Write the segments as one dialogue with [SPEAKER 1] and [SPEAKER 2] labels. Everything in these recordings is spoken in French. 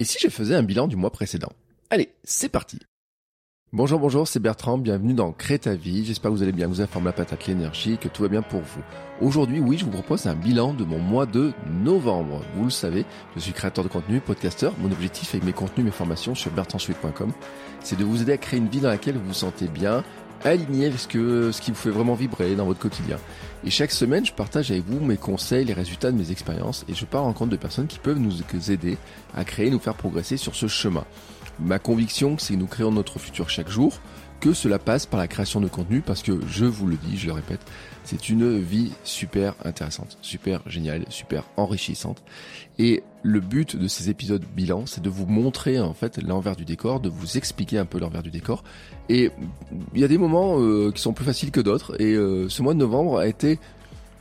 [SPEAKER 1] Et si je faisais un bilan du mois précédent? Allez, c'est parti Bonjour, bonjour, c'est Bertrand, bienvenue dans Crée ta vie, j'espère que vous allez bien, vous informe la patate l'énergie, que tout va bien pour vous. Aujourd'hui, oui, je vous propose un bilan de mon mois de novembre. Vous le savez, je suis créateur de contenu, podcasteur, mon objectif avec mes contenus, mes formations sur bertrandsuite.com, c'est de vous aider à créer une vie dans laquelle vous vous sentez bien, aligné avec ce, que, ce qui vous fait vraiment vibrer dans votre quotidien. Et chaque semaine, je partage avec vous mes conseils, les résultats de mes expériences, et je pars en compte de personnes qui peuvent nous aider à créer, nous faire progresser sur ce chemin. Ma conviction, c'est que nous créons notre futur chaque jour, que cela passe par la création de contenu, parce que je vous le dis, je le répète, c'est une vie super intéressante, super géniale, super enrichissante. Et le but de ces épisodes bilan, c'est de vous montrer en fait l'envers du décor, de vous expliquer un peu l'envers du décor. Et il y a des moments euh, qui sont plus faciles que d'autres. Et euh, ce mois de novembre a été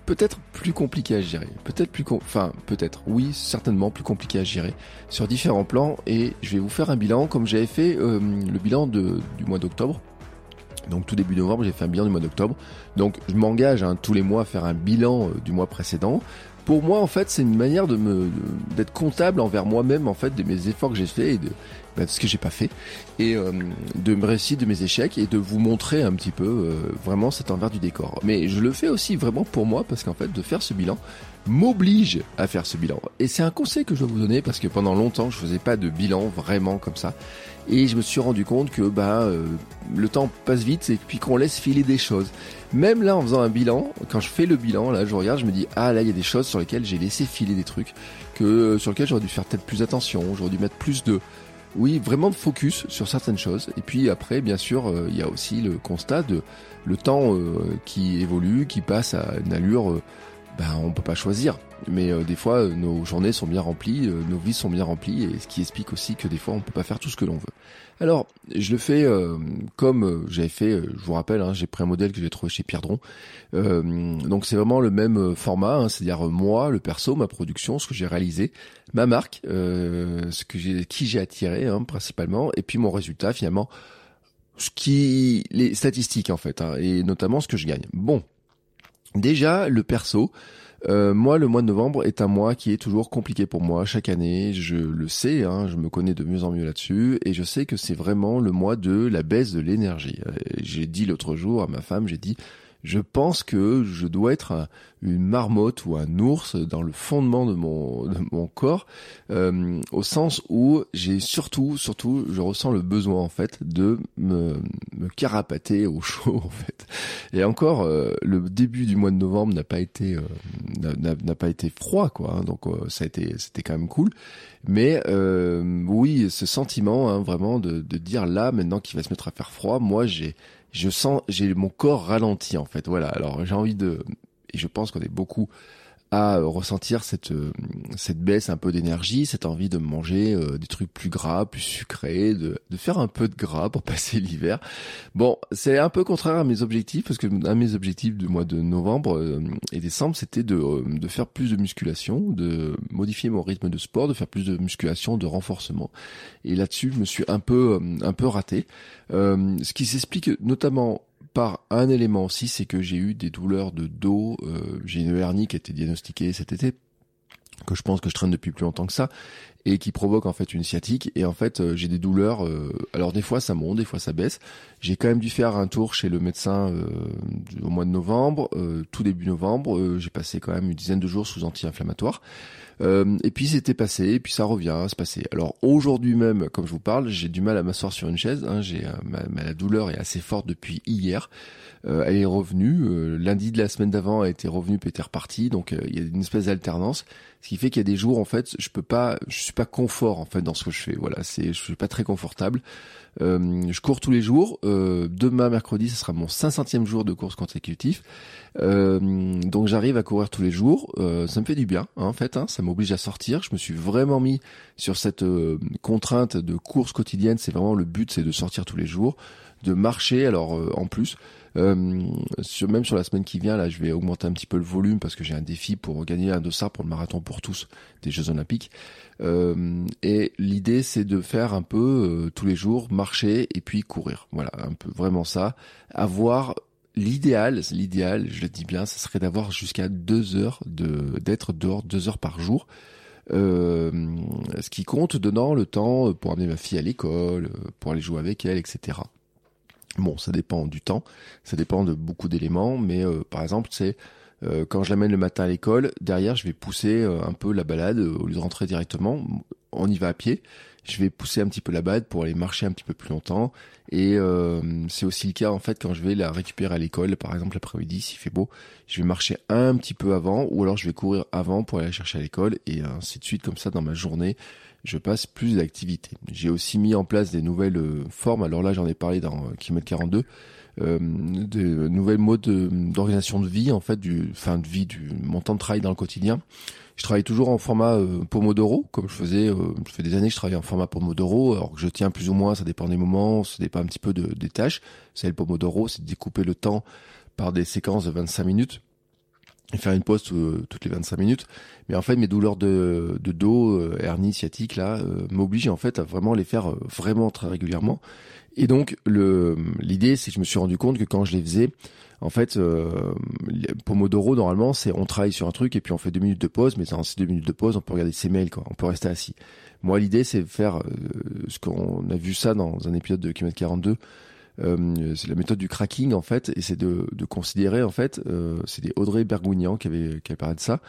[SPEAKER 1] peut-être plus compliqué à gérer. Peut-être plus, enfin peut-être, oui, certainement plus compliqué à gérer sur différents plans. Et je vais vous faire un bilan comme j'avais fait euh, le bilan du mois d'octobre. Donc tout début novembre, j'ai fait un bilan du mois d'octobre. Donc je m'engage hein, tous les mois à faire un bilan euh, du mois précédent. Pour moi, en fait, c'est une manière de me d'être comptable envers moi-même, en fait, de mes efforts que j'ai fait et de, de ce que j'ai pas fait, et euh, de me réussir de mes échecs et de vous montrer un petit peu euh, vraiment cet envers du décor. Mais je le fais aussi vraiment pour moi parce qu'en fait, de faire ce bilan, m'oblige à faire ce bilan. Et c'est un conseil que je dois vous donner parce que pendant longtemps, je faisais pas de bilan vraiment comme ça. Et je me suis rendu compte que bah euh, le temps passe vite et puis qu'on laisse filer des choses. Même là, en faisant un bilan, quand je fais le bilan, là, je regarde, je me dis ah là, il y a des choses sur lesquelles j'ai laissé filer des trucs que sur lesquels j'aurais dû faire peut-être plus attention, j'aurais dû mettre plus de oui, vraiment focus sur certaines choses. Et puis après, bien sûr, euh, il y a aussi le constat de le temps qui évolue, qui passe à une allure ben, on peut pas choisir. Mais euh, des fois, euh, nos journées sont bien remplies, euh, nos vies sont bien remplies, et ce qui explique aussi que des fois, on peut pas faire tout ce que l'on veut. Alors, je le fais comme j'avais fait, je vous rappelle, hein, j'ai pris un modèle que j'ai trouvé chez Pierdron. donc c'est vraiment le même format, hein, c'est-à-dire moi, le perso, ma production, ce que j'ai réalisé, ma marque, ce que j'ai, qui j'ai attiré hein, principalement, et puis mon résultat finalement, ce qui, les statistiques en fait, hein, et notamment ce que je gagne. Bon, Déjà, le perso, euh, moi, le mois de novembre est un mois qui est toujours compliqué pour moi chaque année. Je le sais, hein, je me connais de mieux en mieux là-dessus, et je sais que c'est vraiment le mois de la baisse de l'énergie. Euh, j'ai dit l'autre jour à ma femme, j'ai dit je pense que je dois être une marmotte ou un ours dans le fondement de mon, de mon corps, euh, au sens où j'ai surtout, surtout, je ressens le besoin en fait de me, me carapater au chaud en fait. Et encore, euh, le début du mois de novembre n'a pas été euh, n'a pas été froid quoi, hein, donc ça a été c'était quand même cool. Mais oui, ce sentiment hein, vraiment de, de dire là maintenant qu'il va se mettre à faire froid, moi j'ai je sens, j'ai mon corps ralenti en fait. Voilà. Alors j'ai envie de, et je pense qu'on est beaucoup à ressentir cette euh, cette baisse un peu d'énergie, cette envie de manger euh, des trucs plus gras, plus sucrés, de, de faire un peu de gras pour passer l'hiver. Bon, c'est un peu contraire à mes objectifs parce que un de mes objectifs du mois de novembre euh, et décembre, c'était de de faire plus de musculation, de modifier mon rythme de sport, de faire plus de musculation, de renforcement. Et là-dessus, je me suis un peu un peu raté. ce qui s'explique notamment par un élément aussi, c'est que j'ai eu des douleurs de dos. Euh, j'ai une hernie qui a été diagnostiquée cet été, que je pense que je traîne depuis plus longtemps que ça, et qui provoque en fait une sciatique. Et en fait, euh, j'ai des douleurs. Euh, alors des fois ça monte, des fois ça baisse. J'ai quand même dû faire un tour chez le médecin au mois de novembre, tout début novembre. j'ai passé quand même une dizaine de jours sous anti-inflammatoire. Euh, et puis c'était passé, et puis ça revient à se passer. Alors aujourd'hui même, comme je vous parle, j'ai du mal à m'asseoir sur une chaise. Hein, j'ai euh, ma, douleur est assez forte depuis hier. Euh, elle est revenue. lundi de la semaine d'avant, elle était revenue, puis était repartie. Donc il y a une espèce d'alternance, ce qui fait qu'il y a des jours en fait, je peux pas, je suis pas confort en fait dans ce que je fais. Voilà, c'est, je suis pas très confortable. Je cours tous les jours. demain, mercredi, ce sera mon 500e jour de course consécutif. donc j'arrive à courir tous les jours. ça me fait du bien, hein, en fait. Hein, ça m'oblige à sortir. Je me suis vraiment mis sur cette contrainte de course quotidienne. C'est vraiment le but, c'est de sortir tous les jours, de marcher. Alors en plus, euh, même sur la semaine qui vient, là, je vais augmenter un petit peu le volume parce que j'ai un défi pour gagner un dossard pour le marathon pour tous des Jeux Olympiques. Euh, et l'idée, c'est de faire un peu euh, tous les jours marcher et puis courir. Voilà, un peu vraiment ça. Avoir l'idéal, l'idéal, je le dis bien, ce serait d'avoir jusqu'à deux heures de d'être dehors deux heures par jour. Euh, ce qui compte donnant le temps pour amener ma fille à l'école, pour aller jouer avec elle, etc. Bon, ça dépend du temps, ça dépend de beaucoup d'éléments, mais euh, par exemple, c'est euh, quand je l'amène le matin à l'école, derrière, je vais pousser euh, un peu la balade au lieu de rentrer directement. On y va à pied. Je vais pousser un petit peu la balade pour aller marcher un petit peu plus longtemps. Et c'est aussi le cas en fait quand je vais la récupérer à l'école, par exemple l'après-midi, s'il fait beau, je vais marcher un petit peu avant, ou alors je vais courir avant pour aller la chercher à l'école, et ainsi de suite comme ça dans ma journée je passe plus d'activités. J'ai aussi mis en place des nouvelles euh, formes, alors là j'en ai parlé dans euh, Kilomètre 42, euh, de nouvelles modes d'organisation de vie, en fait, du fin de vie, du mon temps de travail dans le quotidien. Je travaille toujours en format Pomodoro, comme je faisais, je fais des années que je travaille en format Pomodoro, alors que je tiens plus ou moins, ça dépend des moments, ça dépend un petit peu de, des tâches. C'est le Pomodoro, c'est de découper le temps par des séquences de 25 minutes et faire une pause toutes les 25 minutes. Mais en fait, mes douleurs de, de dos, euh, hernie sciatique, là, euh, m'obligent en fait à vraiment les faire euh, vraiment très régulièrement. Et donc, le l'idée, c'est que je me suis rendu compte que quand je les faisais, en fait, euh, Pomodoro, normalement, c'est on travaille sur un truc et puis on fait deux minutes de pause, mais dans ces deux minutes de pause, on peut regarder ses mails, quoi. On peut rester assis. Moi, l'idée, c'est de faire ce qu'on a vu ça dans un épisode de Kilomètre 42, euh, c'est la méthode du cracking en fait, et c'est de, de, considérer en fait, euh, c'est des Audrey Bergougnan qui avait, qui avait parlé de ça,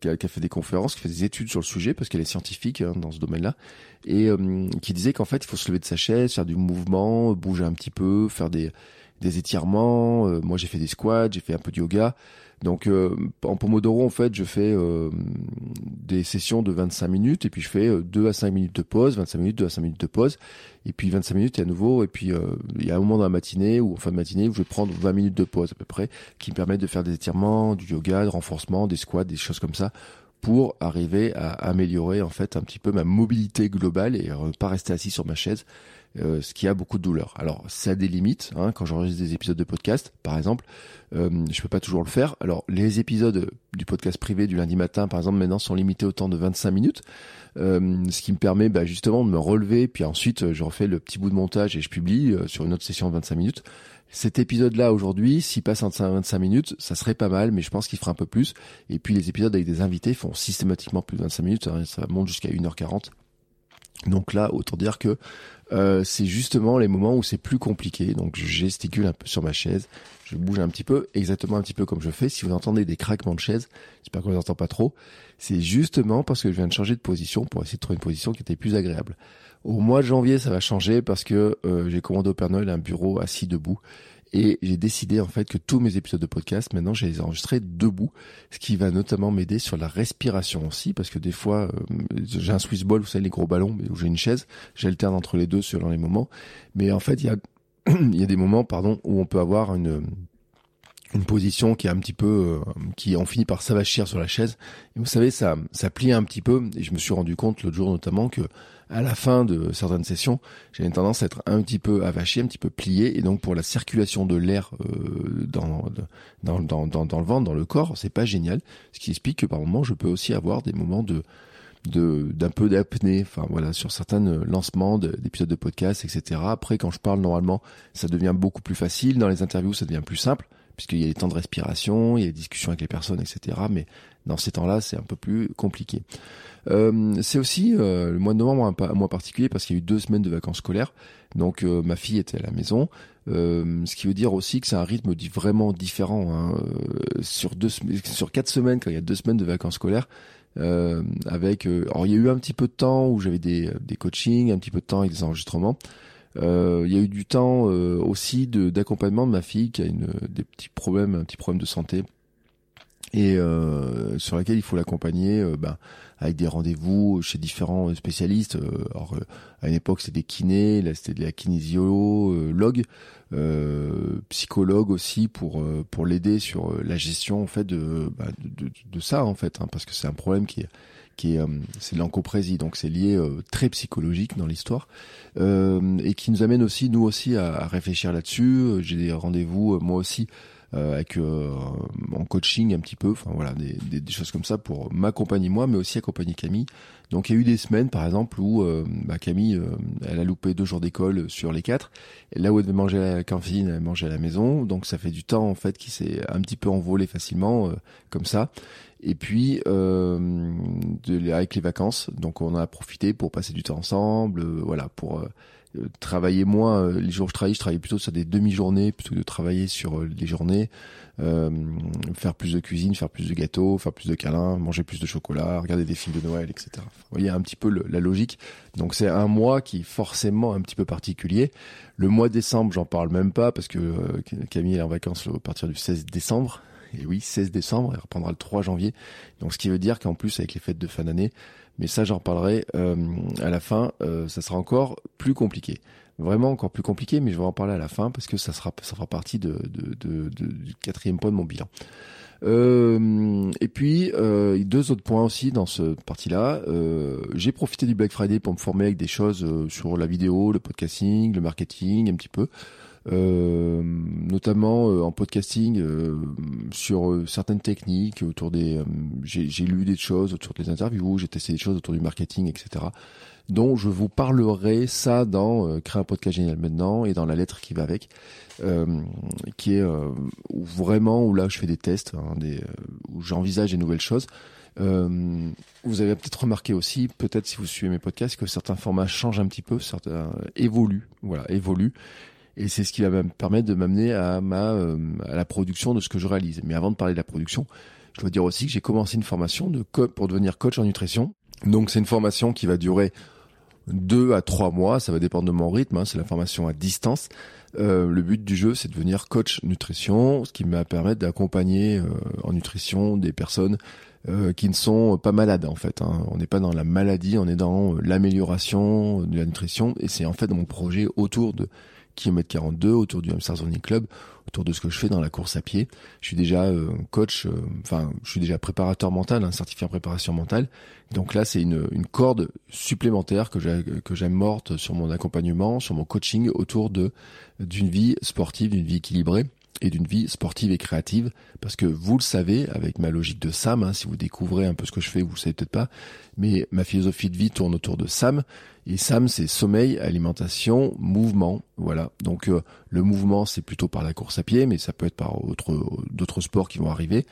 [SPEAKER 1] qui a, qui a, fait des conférences, qui fait des études sur le sujet parce qu'elle est scientifique hein, dans ce domaine-là, et euh, qui disait qu'en fait il faut se lever de sa chaise, faire du mouvement, bouger un petit peu, faire des, des étirements. Euh, moi j'ai fait des squats, j'ai fait un peu de yoga. Donc euh, en Pomodoro, en fait, je fais euh, des sessions de 25 minutes et puis je fais 2 euh, à 5 minutes de pause, 25 minutes, 2 à 5 minutes de pause et puis 25 minutes et à nouveau et puis il y a un moment dans la matinée ou en fin de matinée où je vais prendre 20 minutes de pause à peu près qui me permettent de faire des étirements, du yoga, de renforcement, des squats, des choses comme ça pour arriver à améliorer en fait un petit peu ma mobilité globale et pas rester assis sur ma chaise euh, ce qui a beaucoup de douleur. Alors, ça a des limites. Hein, quand j'enregistre des épisodes de podcast, par exemple, euh, je peux pas toujours le faire. Alors, les épisodes du podcast privé du lundi matin, par exemple, maintenant sont limités au temps de 25 minutes, euh, ce qui me permet bah, justement de me relever, puis ensuite je refais le petit bout de montage et je publie euh, sur une autre session de 25 minutes. Cet épisode-là aujourd'hui, s'il passe en 25 minutes, ça serait pas mal, mais je pense qu'il fera un peu plus. Et puis les épisodes avec des invités font systématiquement plus de 25 minutes, hein, ça monte jusqu'à 1h40. Donc là, autant dire que euh, c'est justement les moments où c'est plus compliqué. Donc je gesticule un peu sur ma chaise, je bouge un petit peu, exactement un petit peu comme je fais. Si vous entendez des craquements de chaise, j'espère qu'on les entend pas trop. C'est justement parce que je viens de changer de position pour essayer de trouver une position qui était plus agréable. Au mois de janvier, ça va changer parce que euh, j'ai commandé au Père Noël un bureau assis debout. Et j'ai décidé en fait que tous mes épisodes de podcast, maintenant, je les enregistrer debout, ce qui va notamment m'aider sur la respiration aussi, parce que des fois, euh, j'ai un Swiss ball, vous savez, les gros ballons, où j'ai une chaise, j'alterne entre les deux selon les moments. Mais en fait, il y a, il y a des moments, pardon, où on peut avoir une une position qui est un petit peu euh, qui en finit par s'avachir sur la chaise et vous savez ça ça plie un petit peu et je me suis rendu compte l'autre jour notamment que à la fin de certaines sessions, j'ai une tendance à être un petit peu avaché, un petit peu plié, et donc pour la circulation de l'air euh, dans, le ventre, dans le corps, c'est pas génial. Ce qui explique que par moment, je peux aussi avoir des moments de d'un peu d'apnée, enfin voilà, sur certains lancements d'épisodes de podcast, etc. Après, quand je parle normalement, ça devient beaucoup plus facile. Dans les interviews, ça devient plus simple puisqu'il y a les temps de respiration, il y a les discussions avec les personnes, etc. Mais dans ces temps-là, c'est un peu plus compliqué. Euh, c'est aussi euh, le mois de novembre un, mois particulier parce qu'il y a eu deux semaines de vacances scolaires. Donc euh, ma fille était à la maison, ce qui veut dire aussi que c'est un rythme vraiment différent. Hein. sur deux, sur quatre semaines, quand il y a deux semaines de vacances scolaires, avec, alors il y a eu un petit peu de temps où j'avais des, des coachings, un petit peu de temps avec des enregistrements. Euh, il y a eu du temps euh, aussi d'accompagnement de, ma fille qui a une, des petits problèmes, un petit problème de santé. Et, euh, sur laquelle il faut l'accompagner ben, avec des rendez-vous chez différents spécialistes. alors, à une époque, c'était des kinés, là c'était de la kinésiologue, psychologue aussi pour pour l'aider sur la gestion en fait de, bah, de, de, ça en fait, hein, parce que c'est un problème qui est qui est euh, c'est l'encoprésie, donc c'est lié euh, très psychologique dans l'histoire euh, et qui nous amène aussi nous aussi à, à réfléchir là-dessus. J'ai des rendez-vous moi aussi avec en coaching un petit peu, enfin voilà des, des, des choses comme ça pour m'accompagner moi, mais aussi accompagner Camille. Donc il y a eu des semaines par exemple où bah, Camille elle a loupé deux jours d'école sur les quatre. Et là où elle devait manger à la cantine, elle mangeait à la maison, donc ça fait du temps en fait qui s'est un petit peu envolé facilement comme ça. Et puis euh, de, avec les vacances, donc on a profité pour passer du temps ensemble, euh, voilà, pour euh, travailler moins. les jours où je travaille, je travaille plutôt sur des demi-journées plutôt que de travailler sur les journées. faire plus de cuisine, faire plus de gâteaux, faire plus de câlins, manger plus de chocolat, regarder des films de Noël, etc. Vous voyez un petit peu la logique. Donc c'est un mois qui est forcément un petit peu particulier. Le mois de décembre, j'en parle même pas parce que Camille est en vacances à partir du 16 décembre. Et oui, 16 décembre, elle reprendra le 3 janvier. Donc ce qui veut dire qu'en plus avec les fêtes de fin d'année, mais ça j'en reparlerai euh, à la fin, euh, ça sera encore plus compliqué. Vraiment encore plus compliqué, mais je vais en parler à la fin parce que ça sera ça fera partie du quatrième point de mon bilan. Euh, et puis euh, deux autres points aussi dans cette partie-là. Euh, j'ai profité du Black Friday pour me former avec des choses sur la vidéo, le podcasting, le marketing, un petit peu. Notamment en podcasting sur certaines techniques autour des j'ai lu des choses autour des interviews j'ai testé des choses autour du marketing etc dont je vous parlerai ça dans créer un podcast génial maintenant et dans la lettre qui va avec qui est vraiment où là je fais des tests hein, des, où j'envisage des nouvelles choses euh, vous avez peut-être remarqué aussi, peut-être si vous suivez mes podcasts, que certains formats changent un petit peu, certains évoluent, voilà, évoluent. Et c'est ce qui va me permettre de m'amener à ma euh, à la production de ce que je réalise. Mais avant de parler de la production, je dois dire aussi que j'ai commencé une formation de co pour devenir coach en nutrition. Donc c'est une formation qui va durer deux à trois mois, ça va dépendre de mon rythme. Hein, c'est la formation à distance. Euh, le but du jeu, c'est de devenir coach nutrition, ce qui va permettre d'accompagner euh, en nutrition des personnes euh, qui ne sont pas malades en fait. Hein. On n'est pas dans la maladie, on est dans l'amélioration de la nutrition, et c'est en fait mon projet autour de kilomètre 42 autour du Hamster Running Club, autour de ce que je fais dans la course à pied. Je suis déjà euh, coach, euh, enfin, je suis déjà préparateur mental, un certifié en préparation mentale. Donc là, c'est une, corde supplémentaire que j'ai que j'aime morte sur mon accompagnement, sur mon coaching autour d'une vie sportive, d'une vie équilibrée et d'une vie sportive et créative parce que vous le savez avec ma logique de Sam hein, si vous découvrez un peu ce que je fais vous le savez peut-être pas mais ma philosophie de vie tourne autour de Sam et Sam c'est sommeil alimentation mouvement voilà. Donc euh, le mouvement c'est plutôt par la course à pied mais ça peut être par d'autres sports qui vont arriver.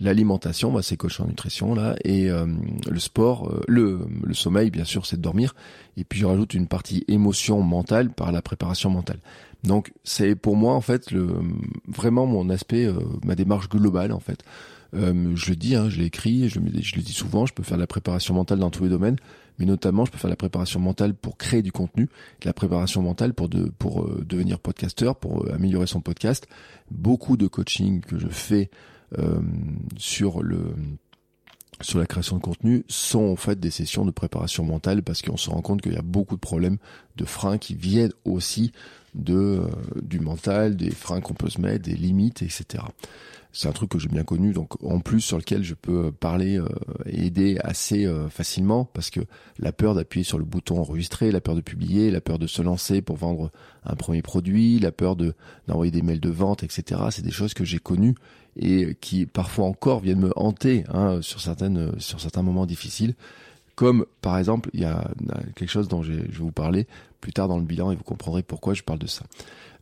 [SPEAKER 1] L'alimentation bah, c'est coach en nutrition là. Et euh, le sport euh, le, le sommeil bien sûr c'est de dormir. Et puis je rajoute une partie émotion mentale par la préparation mentale. Donc c'est pour moi en fait le vraiment mon aspect, euh, ma démarche globale en fait. Euh, je le dis, hein, je l'ai écrit, je, le dis souvent, je peux faire de la préparation mentale dans tous les domaines, mais notamment je peux faire de la préparation mentale pour créer du contenu, de la préparation mentale pour de, pour euh, devenir podcasteur, pour améliorer son podcast. Beaucoup de coaching que je fais sur le sur la création de contenu sont en fait des sessions de préparation mentale parce qu'on se rend compte qu'il y a beaucoup de problèmes de freins qui viennent aussi de euh, du mental, des freins qu'on peut se mettre, des limites, etc. C'est un truc que j'ai bien connu, donc en plus sur lequel je peux parler euh, et aider assez euh, facilement, parce que la peur d'appuyer sur le bouton enregistrer, la peur de publier, la peur de se lancer pour vendre un premier produit, la peur de d'envoyer des mails de vente, etc. C'est des choses que j'ai connues et qui parfois encore viennent me hanter hein, sur certaines sur certains moments difficiles. Comme par exemple, il y a quelque chose dont je vais vous parler plus tard dans le bilan et vous comprendrez pourquoi je parle de ça.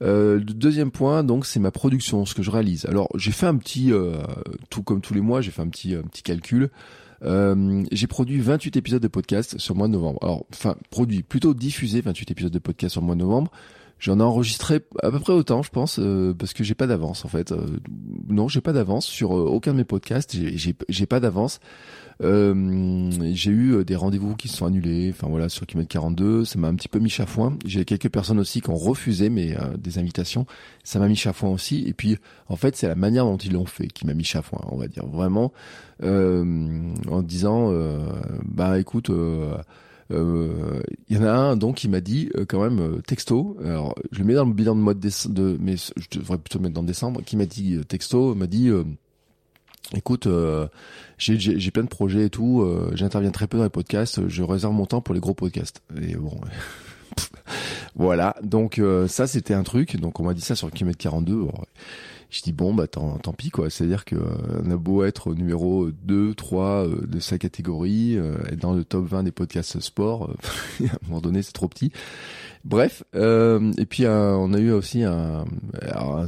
[SPEAKER 1] Euh, deuxième point, donc, c'est ma production, ce que je réalise. Alors, j'ai fait un petit, euh, tout comme tous les mois, j'ai fait un petit, un petit calcul. Euh, j'ai produit 28 épisodes de podcast sur le mois de novembre. Alors, enfin, produit, plutôt diffusé 28 épisodes de podcast sur le mois novembre. J'en ai enregistré à peu près autant, je pense, euh, parce que j'ai pas d'avance en fait. Euh, non, j'ai pas d'avance sur euh, aucun de mes podcasts. J'ai pas d'avance. J'ai eu des rendez-vous qui se sont annulés. Enfin voilà, sur Kilomètre 42, ça m'a un petit peu mis chafouin. J'ai quelques personnes aussi qui ont refusé mes des invitations. Ça m'a mis chafouin aussi. Et puis en fait, c'est la manière dont ils l'ont fait qui m'a mis chafouin, on va dire vraiment, en disant, bah écoute il euh, y en a un donc qui m'a dit euh, quand même euh, texto. Alors je le mets dans le bilan de mois de de, mais je devrais plutôt le mettre dans décembre. Qui m'a dit texto, m'a dit écoute, j'ai plein de projets et tout. J'interviens très peu dans les podcasts. Je réserve mon temps pour les gros podcasts. Et bon. voilà, donc ça c'était un truc, donc on m'a dit ça sur kilomètre 42. Je dis bon bah tant, tant pis quoi, c'est-à-dire que euh, on a beau être numéro 2, 3 euh, de sa catégorie, euh, être dans le top 20 des podcasts sport, à un moment donné c'est trop petit. Bref, et puis on a eu aussi un, un,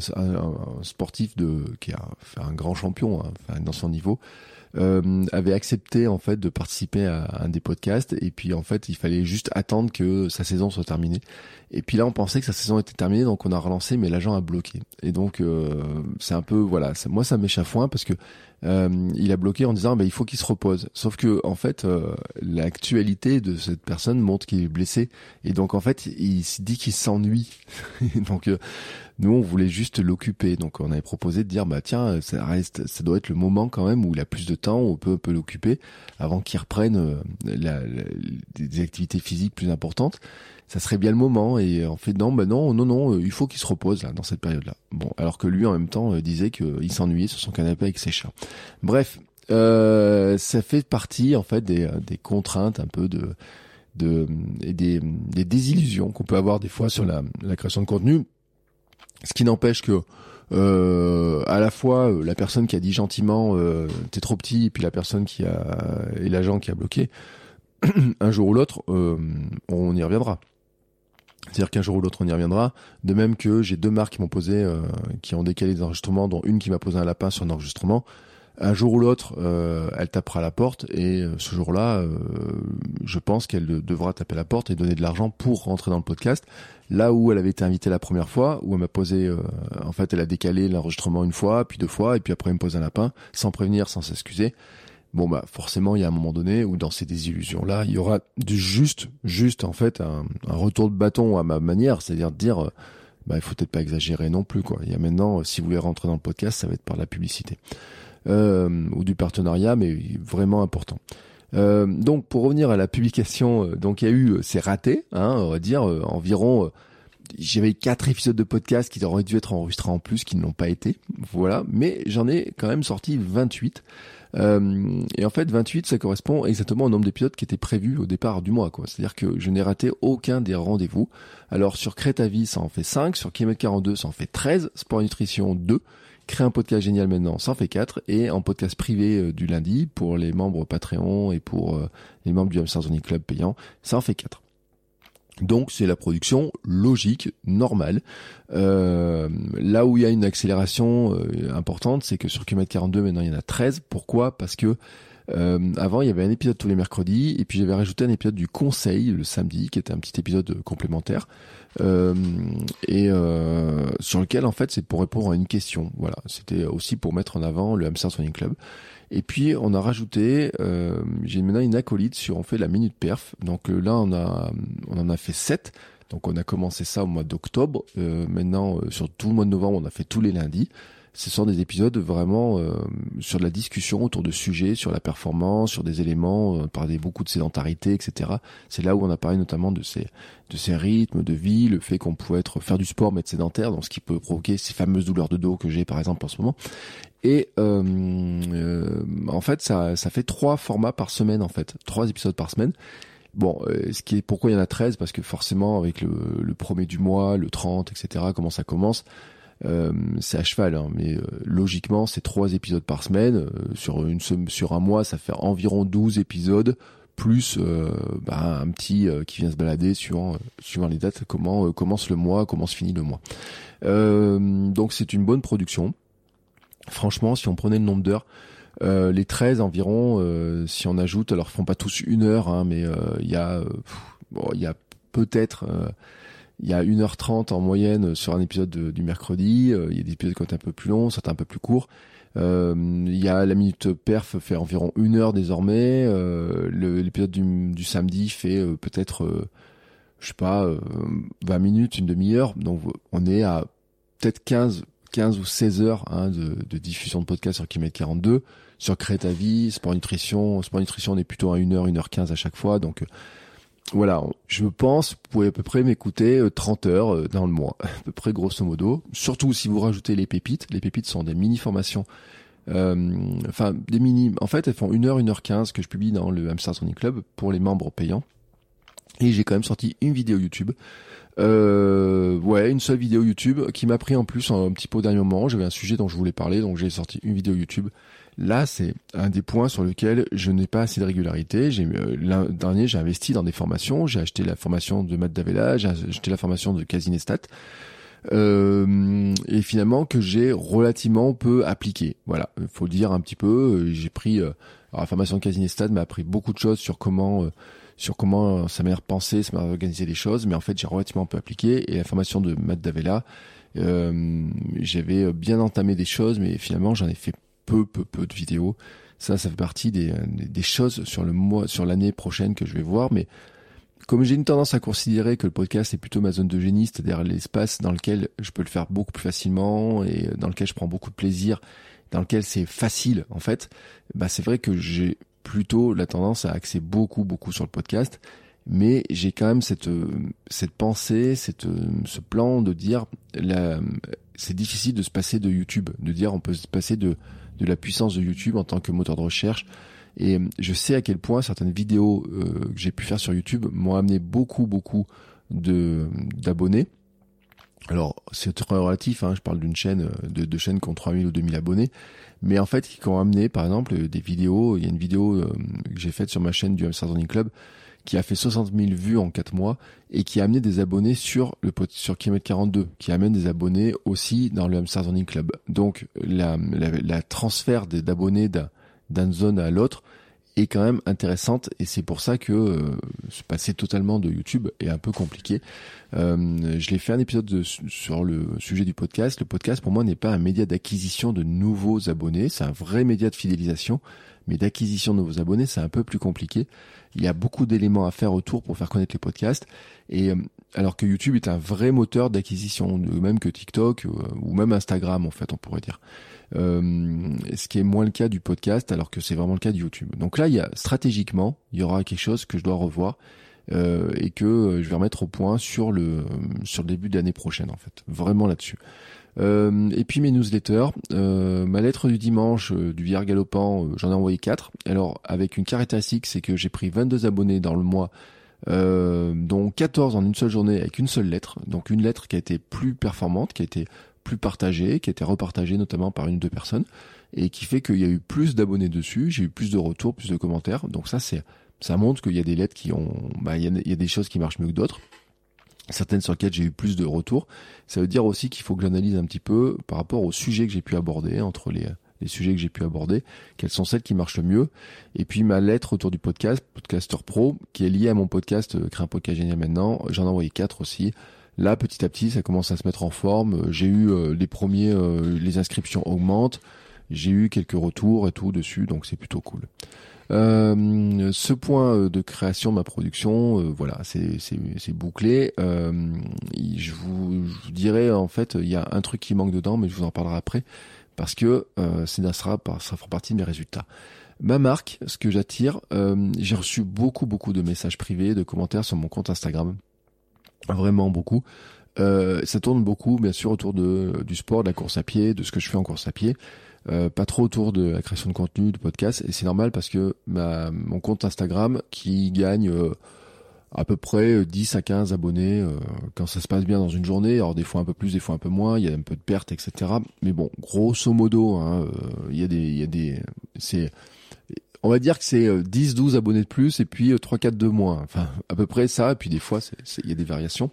[SPEAKER 1] sportif de qui a fait un grand champion hein, dans son niveau, euh, avait accepté en fait de participer à un des podcasts et puis en fait il fallait juste attendre que sa saison soit terminée et puis là on pensait que sa saison était terminée donc on a relancé mais l'agent a bloqué et donc euh, c'est un peu voilà moi ça m'échafouin parce que euh, il a bloqué en disant bah, il faut qu'il se repose. Sauf que en fait euh, l'actualité de cette personne montre qu'il est blessé et donc en fait il se dit qu'il s'ennuie. donc euh, nous on voulait juste l'occuper donc on avait proposé de dire bah tiens ça reste ça doit être le moment quand même où il a plus de temps où on peut, peut l'occuper avant qu'il reprenne la, des activités physiques plus importantes ça serait bien le moment. Et en fait, non, bah non, non, non, euh, il faut qu'il se repose là dans cette période-là. Bon, alors que lui, en même temps, euh, disait qu'il s'ennuyait sur son canapé avec ses chats. Bref, euh, ça fait partie en fait des, des contraintes un peu de de et des, des désillusions qu'on peut avoir des fois sur la, la création de contenu. Ce qui n'empêche que euh, à la fois la personne qui a dit gentiment euh, t'es trop petit et puis la personne qui a et l'agent qui a bloqué un jour ou l'autre euh, on y reviendra c'est-à-dire qu'un jour ou l'autre on y reviendra. De même que j'ai deux marques qui m'ont posé, euh, qui ont décalé des enregistrements, dont une qui m'a posé un lapin sur un enregistrement. Un jour ou l'autre, euh, elle tapera la porte et euh, ce jour-là, je pense qu'elle devra taper la porte et donner de l'argent pour rentrer dans le podcast. Là où elle avait été invitée la première fois, où elle m'a posé, en fait, elle a décalé l'enregistrement une fois, puis deux fois, et puis après elle me pose un lapin, sans prévenir, sans s'excuser. Bon bah forcément il y a un moment donné où dans ces désillusions là il y aura du juste juste en fait un, retour de bâton à ma manière c'est-à-dire de dire euh, bah il faut peut-être pas exagérer non plus quoi. Il y a maintenant euh, si vous voulez rentrer dans le podcast ça va être par la publicité. euh, ou du partenariat mais vraiment important donc pour revenir à la publication donc il y a eu c'est raté hein, on va dire environ j'avais quatre épisodes de podcast qui auraient dû être enregistrés en plus qui ne l'ont pas été voilà mais j'en ai quand même sorti 28 euh, et en fait, 28, ça correspond exactement au nombre d'épisodes qui étaient prévus au départ du mois. quoi. C'est-à-dire que je n'ai raté aucun des rendez-vous. Alors sur Vie, ça en fait 5. Sur Kilomètre 42, ça en fait 13. Sport Nutrition, 2. Créer un podcast génial maintenant, ça en fait 4. Et en podcast privé euh, du lundi, pour les membres Patreon et pour euh, les membres du Hamster Club payant, ça en fait 4. Donc c'est la production logique, normale. Euh, là où il y a une accélération importante, c'est que sur Kilomètre 42, maintenant il y en a 13. Pourquoi? Parce que avant, il y avait un épisode tous les mercredis, et puis j'avais rajouté un épisode du Conseil le samedi, qui était un petit épisode complémentaire, et sur lequel en fait c'est pour répondre à une question. Voilà, c'était aussi pour mettre en avant le Hamster Swimming Club. Et puis on a rajouté, euh, j'ai maintenant une acolyte sur on fait la minute perf. Donc euh, là on a on en a fait 7. Donc on a commencé ça au mois d'octobre. Euh, maintenant sur tout le mois de novembre on a fait tous les lundis ce sont des épisodes vraiment euh, sur la discussion autour de sujets, sur la performance, sur des éléments, on parlait beaucoup de sédentarité, etc. C'est là où on a parlé notamment de ces de ces rythmes de vie, le fait qu'on pouvait être faire du sport mais être sédentaire, donc ce qui peut provoquer ces fameuses douleurs de dos que j'ai par exemple en ce moment. Et euh, euh, en fait, ça, ça fait trois formats par semaine en fait, trois épisodes par semaine. Bon, ce qui est pourquoi il y en a 13 parce que forcément avec le, le premier du mois, le 30, etc. Comment ça commence? Euh, c'est à cheval, hein, mais euh, logiquement, c'est trois épisodes par semaine. Euh, sur, une, sur un mois, ça fait environ 12 épisodes, plus bah, un petit qui vient se balader suivant, suivant les dates, comment commence le mois, comment se finit le mois. donc c'est une bonne production. Franchement, si on prenait le nombre d'heures, les 13 environ, si on ajoute, alors ils font pas tous une heure, hein, mais il y a, bon, il y a peut-être il y a 1h30 en moyenne sur un épisode du mercredi. il y a des épisodes qui sont un peu plus longs, certains un peu plus courts. il y a la minute perf fait environ une heure désormais. L'épisode du, samedi fait peut-être, je sais pas, 20 minutes, une demi-heure. Donc on est à peut-être 15 15 ou 16 heures hein, de, diffusion de podcast sur Kilomètre 42. Sur Crée ta vie, Sport Nutrition. Sport Nutrition, on est plutôt à 1 heure, 1 heure 15 à chaque fois. Euh, voilà, je pense, vous pouvez à peu près m'écouter 30 euh, heures euh, dans le mois, à peu près grosso modo. Surtout si vous rajoutez les pépites. Les pépites sont des mini-formations. enfin, des mini... En fait, elles font 1 heure, 1 heure 15 que je publie dans le Hamster Training Club pour les membres payants. Et j'ai quand même sorti une vidéo YouTube euh, ouais, une seule vidéo YouTube qui m'a pris en plus un, petit peu au dernier moment. J'avais un sujet dont je voulais parler, donc j'ai sorti une vidéo YouTube. Là, c'est un des points sur lequel je n'ai pas assez de régularité. J'ai euh, l'an dernier, j'ai investi dans des formations. J'ai acheté la formation de Matt Davella, j'ai acheté la formation de Casinestat. Euh, et finalement que j'ai relativement peu appliqué. Voilà, il faut dire un petit peu. J'ai pris euh, la formation de Casinestat m'a appris beaucoup de choses sur comment euh, sur comment sa manière de penser, sa manière d'organiser les choses, mais en fait j'ai relativement peu appliqué. Et la formation de Matt Davella, euh, j'avais bien entamé des choses, mais finalement j'en ai fait peu, peu, peu de vidéos. Ça, ça fait partie des, des choses sur le mois, sur l'année prochaine que je vais voir, mais comme j'ai une tendance à considérer que le podcast est plutôt ma zone de génie, c'est-à-dire l'espace dans lequel je peux le faire beaucoup plus facilement et dans lequel je prends beaucoup de plaisir, dans lequel c'est facile en fait, bah c'est vrai que j'ai plutôt la tendance à axer beaucoup, beaucoup sur le podcast. Mais j'ai quand même cette, cette pensée, cette, ce plan de dire, c'est difficile de se passer de YouTube, de dire on peut se passer de, de la puissance de YouTube en tant que moteur de recherche. Et je sais à quel point certaines vidéos euh, que j'ai pu faire sur YouTube m'ont amené beaucoup, beaucoup de d'abonnés. Alors, c'est très relatif, hein, je parle d'une chaîne, euh, de, chaînes qui ont 3000 ou 2000 abonnés, mais en fait, qui ont amené, par exemple, euh, des vidéos, il y a une vidéo euh, que j'ai faite sur ma chaîne du Running Club, qui a fait 60 000 vues en 4 mois, et qui a amené des abonnés sur le sur Kilomètre 42, qui amène des abonnés aussi dans le Hamster Running Club. Donc, la, la, la transfert d'abonnés d'une zone à l'autre, est quand même intéressante et c'est pour ça que euh, se passer totalement de YouTube est un peu compliqué. Euh, je l'ai fait un épisode sur le sujet du podcast. Le podcast pour moi n'est pas un média d'acquisition de nouveaux abonnés, c'est un vrai média de fidélisation, mais d'acquisition de nouveaux abonnés c'est un peu plus compliqué. Il y a beaucoup d'éléments à faire autour pour faire connaître les podcasts et euh, alors que YouTube est un vrai moteur d'acquisition, même que TikTok euh, ou même Instagram en fait on pourrait dire. Euh, ce qui est moins le cas du podcast, alors que c'est vraiment le cas de YouTube. Donc là, il y a stratégiquement, il y aura quelque chose que je dois revoir et que je vais remettre au point sur le sur le début de l'année prochaine en fait, vraiment là-dessus. Euh, et puis mes newsletters, euh, ma lettre du dimanche du VR galopant, j'en ai envoyé 4. Alors avec une caractéristique, c'est que j'ai pris 22 abonnés dans le mois, dont 14 en une seule journée avec une seule lettre. Donc une lettre qui a été plus performante, qui a été plus partagé, qui a été repartagé notamment par une ou deux personnes, et qui fait qu'il y a eu plus d'abonnés dessus, j'ai eu plus de retours, plus de commentaires. Donc ça, c'est ça montre qu'il y a des lettres qui ont, bah, il y a, des choses qui marchent mieux que d'autres. Certaines sur lesquelles j'ai eu plus de retours. Ça veut dire aussi qu'il faut que j'analyse un petit peu par rapport aux sujets que j'ai pu aborder, entre les, sujets que j'ai pu aborder, quelles sont celles qui marchent le mieux. Et puis ma lettre autour du podcast, Podcaster Pro, qui est liée à mon podcast euh, Créer un podcast génial maintenant. J'en ai envoyé quatre aussi. Là, petit à petit, ça commence à se mettre en forme. J'ai eu euh, les premiers, euh, les inscriptions augmentent. J'ai eu quelques retours et tout dessus, donc c'est plutôt cool. Euh, ce point de création de ma production, voilà, c'est bouclé. je, vous, je, dirais en fait, il y a un truc qui manque dedans, mais je vous en parlerai après parce que ça sera, ça fera partie de mes résultats. Ma marque, ce que j'attire, j'ai reçu beaucoup beaucoup de messages privés, de commentaires sur mon compte Instagram vraiment beaucoup. Euh, ça tourne beaucoup, bien sûr, autour de du sport, de la course à pied, de ce que je fais en course à pied. Euh, pas trop autour de la création de contenu, de podcast, et c'est normal parce que mon compte Instagram qui gagne euh, à peu près 10 à 15 abonnés euh, quand ça se passe bien dans une journée. Alors des fois un peu plus, des fois un peu moins. Il y a un peu de pertes, etc. Mais bon, grosso modo, hein, euh, il y a des, y a des, c'est on va dire que c'est 10-12 euh, abonnés de plus et puis 3-4 euh, de moins. Enfin, à peu près ça. Et puis des fois, il y a des variations.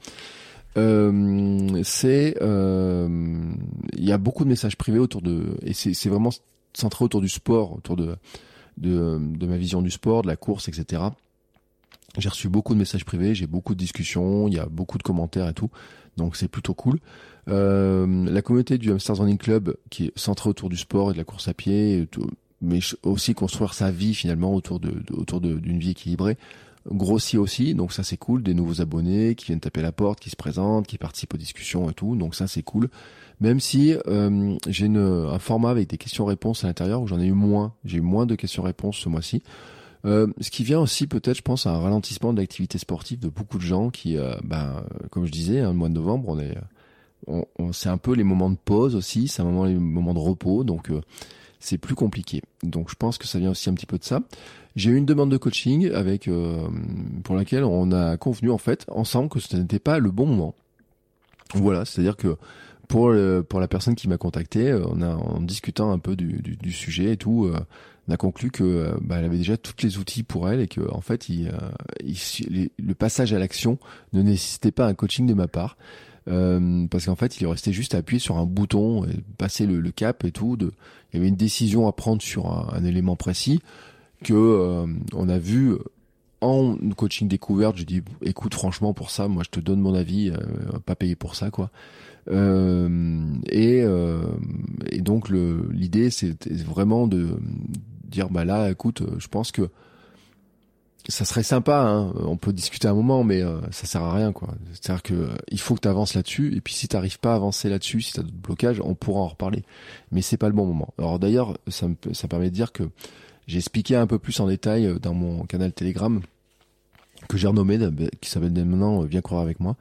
[SPEAKER 1] Euh, c'est, il y a beaucoup de messages privés autour de, et c'est vraiment centré autour du sport, autour de, de, de ma vision du sport, de la course, etc. J'ai reçu beaucoup de messages privés, j'ai beaucoup de discussions, il y a beaucoup de commentaires et tout, donc c'est plutôt cool. Euh, la communauté du Hamsters Running Club, qui est centrée autour du sport et de la course à pied, mais aussi construire sa vie finalement autour de, autour d'une vie équilibrée, grossit aussi, donc ça c'est cool, des nouveaux abonnés qui viennent taper la porte, qui se présentent, qui participent aux discussions et tout, donc ça c'est cool. Même si euh, j'ai un format avec des questions-réponses à l'intérieur où j'en ai eu moins, j'ai eu moins de questions-réponses ce mois-ci. Euh, ce qui vient aussi peut-être, je pense, à un ralentissement de l'activité sportive de beaucoup de gens qui, euh, ben, comme je disais, hein, le mois de novembre, on est, on, c'est un peu les moments de pause aussi, c'est un moment les moments de repos, donc euh, c'est plus compliqué. Donc je pense que ça vient aussi un petit peu de ça. J'ai eu une demande de coaching avec pour laquelle on a convenu en fait ensemble que ce n'était pas le bon moment. Voilà, c'est-à-dire que pour pour la personne qui m'a contacté, on a en discutant un peu du, du, du sujet et tout, on a conclu que euh, bah, elle avait déjà tous les outils pour elle et que en fait, il, euh, le passage à l'action ne nécessitait pas un coaching de ma part. Euh, parce qu'en fait, il restait juste à appuyer sur un bouton, et passer le, cap et tout. De, il y avait une décision à prendre sur un, élément précis que on a vu en coaching découverte. Je dis, écoute, franchement, pour ça, moi, je te donne mon avis, pas payer pour ça, quoi. et, et donc, l'idée, c'est vraiment de dire bah là, écoute, euh, je pense que ça serait sympa, hein. on peut discuter un moment, mais euh, ça sert à rien, quoi. C'est-à-dire que euh, il faut que tu avances là-dessus, et puis si t'arrives pas à avancer là-dessus, si t'as d'autres blocages, on pourra en reparler. Mais c'est pas le bon moment. Alors d'ailleurs, ça me ça permet de dire que j'ai expliqué un peu plus en détail dans mon canal Telegram que j'ai renommé, qui s'appelle maintenant Viens courir avec moi.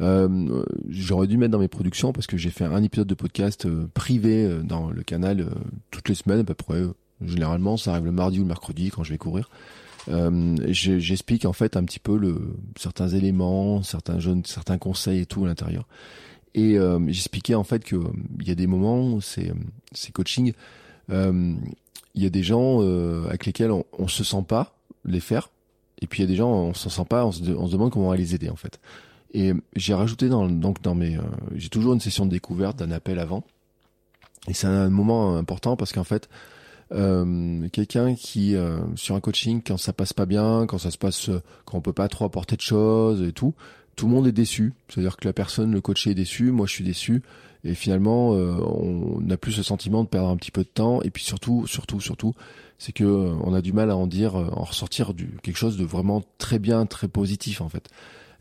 [SPEAKER 1] Euh, J'aurais dû mettre dans mes productions parce que j'ai fait un épisode de podcast privé dans le canal toutes les semaines à peu près Généralement, ça arrive le mardi ou le mercredi quand je vais courir. Euh, J'explique en fait un petit peu le, certains éléments, certains jeunes, certains conseils et tout à l'intérieur. Et euh, j'expliquais en fait que euh, y a des moments où ces, coachings, il y a des gens avec lesquels on, on se sent pas les faire, et puis il y a des gens on se sent pas, on se, on se demande comment on va les aider en fait. Et j'ai rajouté dans donc dans mes, j'ai toujours une session de découverte d'un appel avant, et c'est un moment important parce qu'en fait euh, quelqu'un qui euh, sur un coaching quand ça passe pas bien, quand ça se passe, euh, quand on peut pas trop apporter de choses et tout, tout le monde est déçu. C'est-à-dire que la personne, le coaché est déçu, moi je suis déçu, et finalement on n'a plus ce sentiment de perdre un petit peu de temps. Et puis surtout, surtout, surtout, c'est que on a du mal à en dire, en ressortir du quelque chose de vraiment très bien, très positif en fait.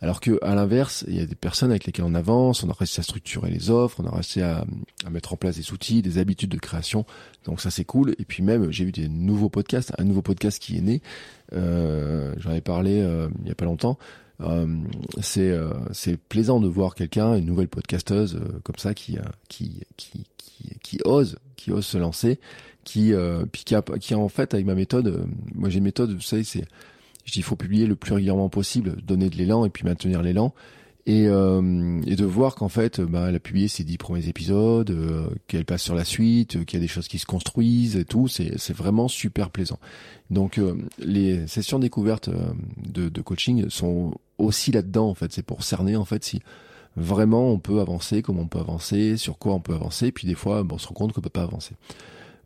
[SPEAKER 1] Alors que à l'inverse, il y a des personnes avec lesquelles on avance, on a réussi à structurer les offres, on a réussi à, mettre en place des outils, des habitudes de création. Donc ça c'est cool. Et puis même j'ai eu des nouveaux podcasts, un nouveau podcast qui est né. Euh, J'en ai parlé euh, il y a pas longtemps. Euh, c'est euh, c'est plaisant de voir quelqu'un, une nouvelle podcasteuse euh, comme ça qui, qui qui qui qui ose, qui ose se lancer, qui puis qui a, qui a en fait avec ma méthode. moi j'ai une méthode, vous savez, c'est il faut publier le plus régulièrement possible, donner de l'élan et puis maintenir l'élan. Et, euh, et de voir qu'en fait, bah, elle a publié ses dix premiers épisodes, euh, qu'elle passe sur la suite, euh, qu'il y a des choses qui se construisent et tout, c'est, vraiment super plaisant. Donc les sessions découvertes de, de coaching sont aussi là-dedans en fait, c'est pour cerner en fait si vraiment on peut avancer, comment on peut avancer, sur quoi on peut avancer, et puis des fois bon, on se rend compte qu'on peut pas avancer.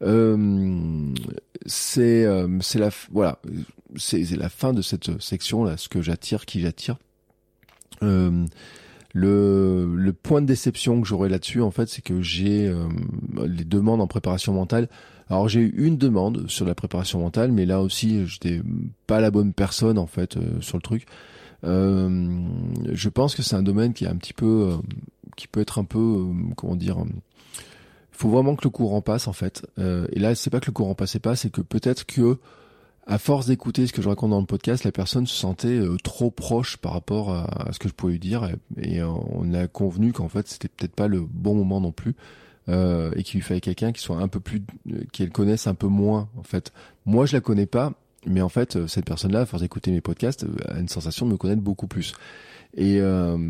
[SPEAKER 1] Euh, c'est c'est la voilà c'est la fin de cette section là, ce que j'attire, qui j'attire. Euh, le, le point de déception que j'aurais là-dessus, en fait, c'est que j'ai euh, les demandes en préparation mentale. Alors j'ai eu une demande sur la préparation mentale, mais là aussi j'étais pas la bonne personne en fait euh, sur le truc. Euh, je pense que c'est un domaine qui est un petit peu, euh, qui peut être un peu, comment dire, faut vraiment que le courant passe en fait. et là c'est pas que le courant passait pas, c'est que peut-être que à force d'écouter ce que je raconte dans le podcast, la personne se sentait euh, trop proche par rapport à, ce que je pouvais lui dire et, euh, on a convenu qu'en fait c'était peut-être pas le bon moment non plus euh, et qu'il lui fallait quelqu'un qui soit un peu plus, qu'elle connaisse un peu moins en fait. Moi je la connais pas, mais en fait cette personne-là, à force d'écouter mes podcasts, a une sensation de me connaître beaucoup plus. Et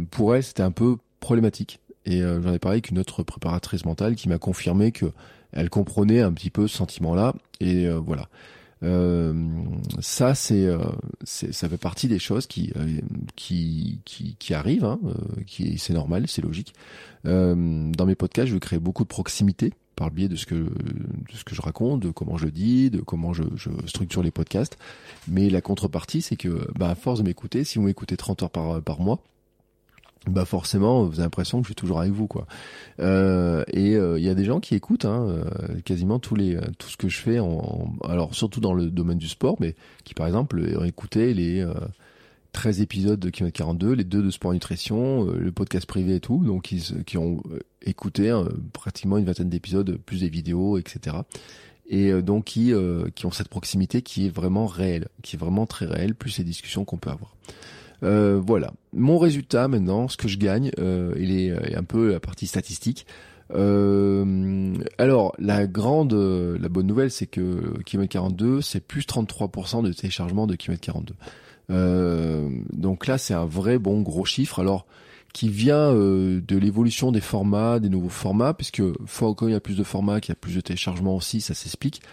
[SPEAKER 1] pour elle c'était un peu problématique. Et j'en ai parlé avec une autre préparatrice mentale qui m'a confirmé que elle comprenait un petit peu ce sentiment-là et voilà. Euh, ça, c'est, euh, ça fait partie des choses qui, euh, qui, qui, qui arrivent, hein, qui, c'est normal, c'est logique. dans mes podcasts, je créer beaucoup de proximité par le biais de ce que de ce que je raconte, de comment je dis, de comment je, je structure les podcasts. Mais la contrepartie, c'est que bah, à force de m'écouter, si vous m'écoutez 30 heures par par mois, bah forcément vous avez l'impression que je suis toujours avec vous quoi. Euh, et il euh, y a des gens qui écoutent hein, euh, quasiment tous les tout ce que je fais en, alors surtout dans le domaine du sport mais qui par exemple ont écouté les 13 épisodes de Kilomètre 42 les deux de sport nutrition le podcast privé et tout. Donc ils qui ont écouté hein, pratiquement une vingtaine d'épisodes plus des vidéos etc et donc qui qui ont cette proximité qui est vraiment réelle qui est vraiment très réelle plus les discussions qu'on peut avoir euh, voilà. Mon résultat maintenant, ce que je gagne, euh, il est un peu la partie statistique. Euh, alors la grande, la bonne nouvelle, c'est que Kilomètre 42, c'est plus 33% de téléchargement de Kilomètre 42. donc là, c'est un vrai bon gros chiffre. Alors qui vient de l'évolution des formats, des nouveaux formats, puisque fois il y a plus de formats, qu'il y a plus de téléchargements aussi, ça s'explique.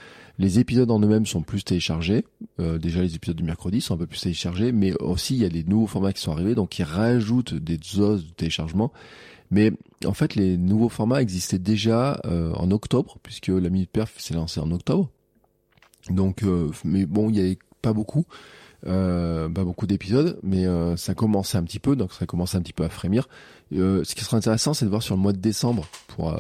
[SPEAKER 1] Les épisodes en eux-mêmes sont plus téléchargés. Euh, déjà, les épisodes du mercredi sont un peu plus téléchargés, mais aussi il y a des nouveaux formats qui sont arrivés, donc qui rajoutent des doses de téléchargement. Mais en fait, les nouveaux formats existaient déjà euh, en octobre, puisque la Minute Perf s'est lancée en octobre. Donc, euh, mais bon, il n'y avait pas beaucoup, pas beaucoup d'épisodes, mais ça commençait un petit peu, donc ça commençait un petit peu à frémir. ce qui sera intéressant, c'est de voir sur le mois de décembre, pour,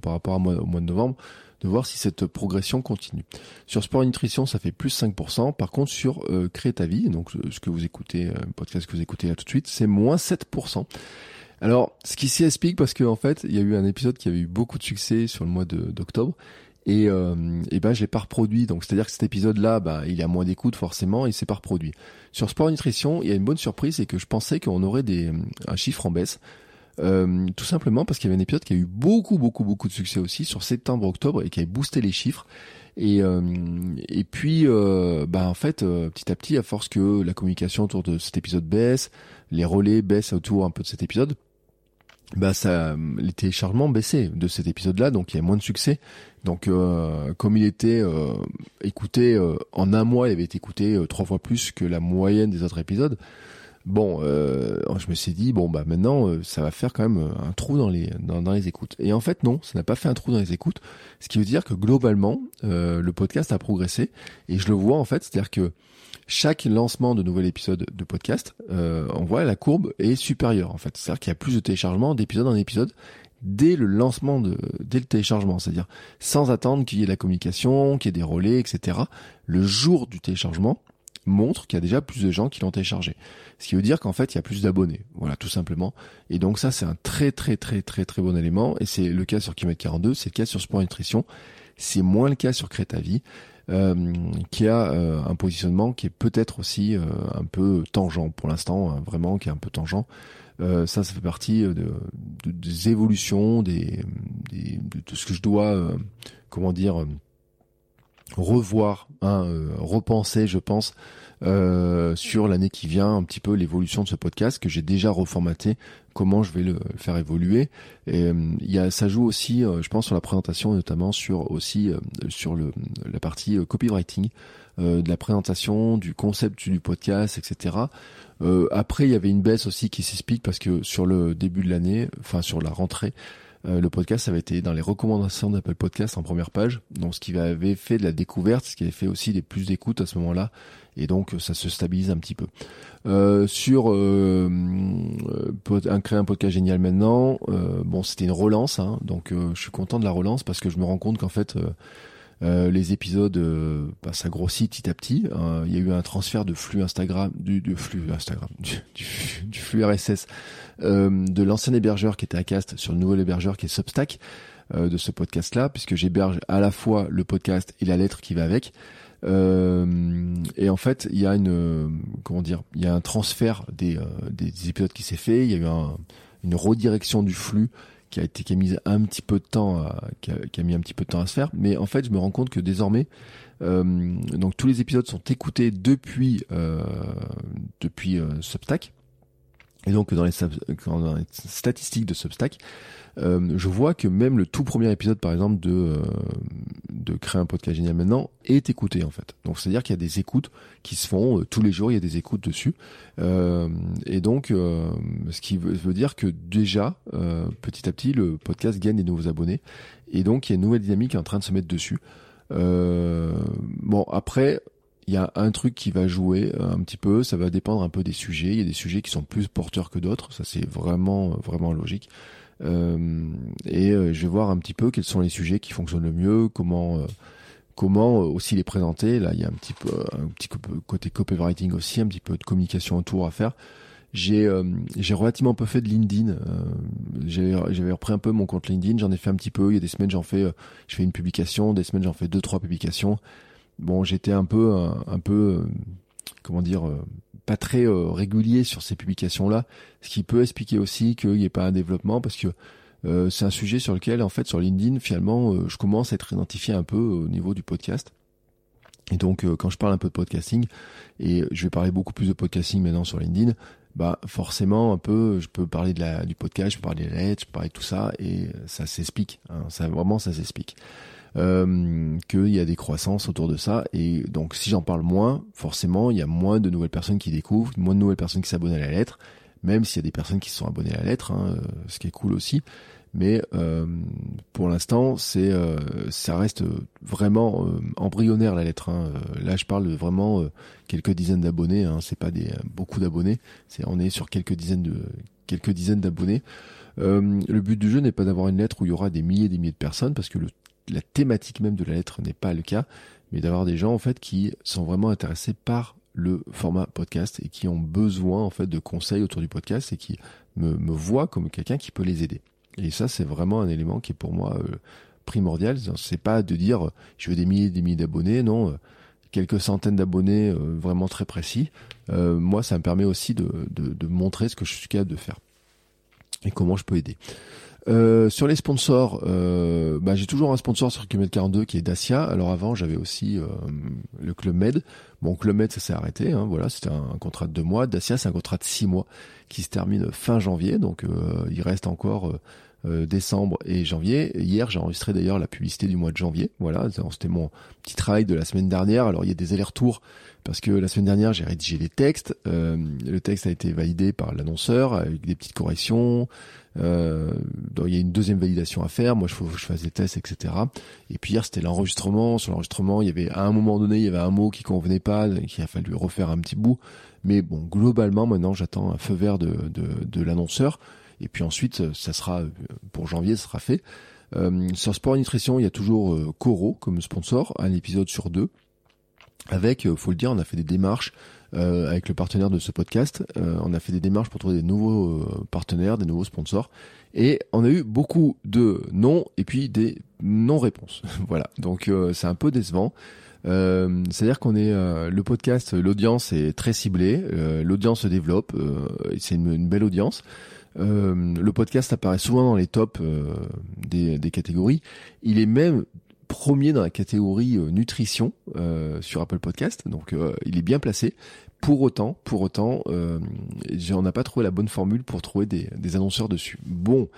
[SPEAKER 1] par rapport au mois de novembre, de voir si cette progression continue. Sur Sport et Nutrition, ça fait plus 5%. Par contre, sur euh, ta vie, donc ce que vous écoutez, euh, podcast que vous écoutez là tout de suite, c'est moins 7%. Alors, ce qui s'y explique parce qu'en en fait, il y a eu un épisode qui avait eu beaucoup de succès sur le mois d'octobre. Et, euh, et ben je l'ai pas reproduit donc c'est à dire que cet épisode là bah il a moins d'écoute forcément et c'est pas reproduit sur sport et nutrition il y a une bonne surprise c'est que je pensais qu'on aurait des un chiffre en baisse euh, tout simplement parce qu'il y avait un épisode qui a eu beaucoup, beaucoup, beaucoup de succès aussi sur septembre-octobre et qui a boosté les chiffres. Et, euh, et puis, euh, bah en fait, petit à petit, à force que la communication autour de cet épisode baisse, les relais baissent autour un peu de cet épisode, bah ça, les téléchargements baissaient de cet épisode-là, donc il y a moins de succès. Donc, comme il était écouté en un mois, il avait été écouté trois fois plus que la moyenne des autres épisodes. Bon, euh, je me suis dit bon bah maintenant euh, ça va faire quand même euh, un trou dans les dans, les écoutes. Et en fait non, ça n'a pas fait un trou dans les écoutes. Ce qui veut dire que globalement le podcast a progressé et je le vois en fait, c'est-à-dire que chaque lancement de nouvel épisode de podcast, on voit la courbe est supérieure en fait. C'est-à-dire qu'il y a plus de téléchargements d'épisode en épisode dès le lancement de dès le téléchargement, c'est-à-dire sans attendre qu'il y ait de la communication, qu'il y ait des relais, etc. Le jour du téléchargement, montre qu'il y a déjà plus de gens qui l'ont téléchargé. Ce qui veut dire qu'en fait, il y a plus d'abonnés. Voilà, tout simplement. Et donc ça, c'est un très très très très très bon élément. Et c'est le cas sur Kilomètre 42, c'est le cas sur Sport Nutrition. C'est moins le cas sur Crétavie, euh, qui a euh, un positionnement qui est peut-être aussi euh, un peu tangent pour l'instant, hein, vraiment qui est un peu tangent. Euh, ça, ça fait partie de, des évolutions, des, des, de ce que je dois, comment dire, revoir, hein, euh, repenser, je pense, euh, sur l'année qui vient, un petit peu l'évolution de ce podcast que j'ai déjà reformaté, comment je vais le faire évoluer. Et euh, y a, ça joue aussi, je pense, sur la présentation, notamment sur aussi sur le la partie copywriting, de la présentation, du concept du podcast, etc. après, il y avait une baisse aussi qui s'explique parce que sur le début de l'année, enfin sur la rentrée, euh, le podcast avait été dans les recommandations d'Apple Podcast en première page, donc ce qui avait fait de la découverte, ce qui avait fait aussi des plus d'écoutes à ce moment-là, et donc ça se stabilise un petit peu. Euh, sur euh, un, créer un podcast génial maintenant, bon c'était une relance, hein, donc je suis content de la relance parce que je me rends compte qu'en fait euh, les épisodes, euh, bah, ça grossit petit à petit. Euh, il y a eu un transfert de flux Instagram, du, flux Instagram, du, flux RSS de l'ancien hébergeur qui était à Cast sur le nouvel hébergeur qui est Substack de ce podcast-là, puisque j'héberge à la fois le podcast et la lettre qui va avec. et en fait, il y a une comment dire, il y a un transfert des, des épisodes qui s'est fait. Il y a eu une redirection du flux qui a été qui a mis un petit peu de temps à, qui, a, qui, a, mis un petit peu de temps à se faire mais en fait je me rends compte que désormais euh, donc tous les épisodes sont écoutés depuis euh, depuis euh, Substack Et donc dans les, statistiques de Substack, euh, je vois que même le tout premier épisode, par exemple, de euh, créer un podcast génial maintenant est écouté en fait. Donc c'est à dire qu'il y a des écoutes qui se font euh, tous les jours, il y a des écoutes dessus, et donc ce qui veut, dire que déjà petit à petit le podcast gagne des nouveaux abonnés, et donc il y a une nouvelle dynamique en train de se mettre dessus. bon après il y a un truc qui va jouer un petit peu, ça va dépendre un peu des sujets. Il y a des sujets qui sont plus porteurs que d'autres, ça c'est vraiment vraiment logique. Euh, et euh, je vais voir un petit peu quels sont les sujets qui fonctionnent le mieux, comment euh, comment aussi les présenter. Là, il y a un petit peu un petit côté copywriting aussi, un petit peu de communication autour à faire. J'ai j'ai relativement peu fait de LinkedIn. J'avais repris un peu mon compte LinkedIn, j'en ai fait un petit peu. Il y a des semaines j'en fais, je fais une publication, des semaines j'en fais deux trois publications. Bon, j'étais un peu un peu comment dire pas très euh, régulier sur ces publications-là, ce qui peut expliquer aussi qu'il n'y ait pas un développement parce que euh, c'est un sujet sur lequel, en fait, sur LinkedIn, finalement, euh, je commence à être identifié un peu au niveau du podcast. Et donc, quand je parle un peu de podcasting, et je vais parler beaucoup plus de podcasting maintenant sur LinkedIn, bah forcément un peu, je peux parler du podcast, je peux parler de la lettre, je peux parler de tout ça, et ça s'explique. Hein, ça vraiment, ça s'explique euh, qu'il y a des croissances autour de ça. Et donc si j'en parle moins, forcément, il y a moins de nouvelles personnes qui découvrent, moins de nouvelles personnes qui s'abonnent à la lettre, même s'il y a des personnes qui se sont abonnées à la lettre, hein, euh, ce qui est cool aussi. Mais euh, pour l'instant, c'est euh, ça reste vraiment euh, embryonnaire la lettre. Hein. Là, je parle de vraiment quelques dizaines d'abonnés. Hein. C'est pas des beaucoup d'abonnés. C'est on est sur quelques dizaines de quelques dizaines d'abonnés. le but du jeu n'est pas d'avoir une lettre où il y aura des milliers et des milliers de personnes, parce que le la thématique même de la lettre n'est pas le cas, mais d'avoir des gens en fait qui sont vraiment intéressés par le format podcast et qui ont besoin en fait de conseils autour du podcast et qui me, voient comme quelqu'un qui peut les aider. Et ça c'est vraiment un élément qui est pour moi euh, primordial. C'est pas de dire je veux des milliers et des milliers d'abonnés, non. Euh, quelques centaines d'abonnés euh, vraiment très précis. moi, ça me permet aussi de, de montrer ce que je suis capable de faire et comment je peux aider. Euh, sur les sponsors, euh, bah, j'ai toujours un sponsor sur Club 42 qui est Dacia. Alors avant, j'avais aussi euh, le Club Med. Bon, Club Med, ça s'est arrêté. Hein, voilà, c'était un, contrat de deux mois. Dacia, c'est un contrat de six mois qui se termine fin janvier. Donc, il reste encore décembre et janvier. Hier, j'ai enregistré d'ailleurs la publicité du mois de janvier. Voilà, c'était mon petit travail de la semaine dernière. Alors, il y a des allers-retours parce que la semaine dernière, j'ai rédigé les textes. le texte a été validé par l'annonceur avec des petites corrections. Euh, donc il y a une deuxième validation à faire. Moi, que je fasse des tests, etc. Et puis hier, c'était l'enregistrement. Sur l'enregistrement, il y avait à un moment donné, il y avait un mot qui convenait pas, qu'il a fallu refaire un petit bout. Mais bon, globalement, maintenant, j'attends un feu vert de, de, de l'annonceur. Et puis ensuite, ça sera pour janvier, ça sera fait. Euh, sur Sport Nutrition, il y a toujours euh, Coro comme sponsor, un épisode sur deux. Avec, euh, faut le dire, on a fait des démarches euh, avec le partenaire de ce podcast. Euh, on a fait des démarches pour trouver des nouveaux euh, partenaires, des nouveaux sponsors. Et on a eu beaucoup de non et puis des non-réponses. voilà, donc c'est un peu décevant. Euh, C'est-à-dire qu'on est, le podcast, l'audience est très ciblée, l'audience se développe, c'est une, une, belle audience. le podcast apparaît souvent dans les tops des, des, catégories. Il est même premier dans la catégorie euh, nutrition euh, sur Apple Podcast, donc euh, il est bien placé. Pour autant, pour autant, on n'a pas trouvé la bonne formule pour trouver des, annonceurs dessus. Bon,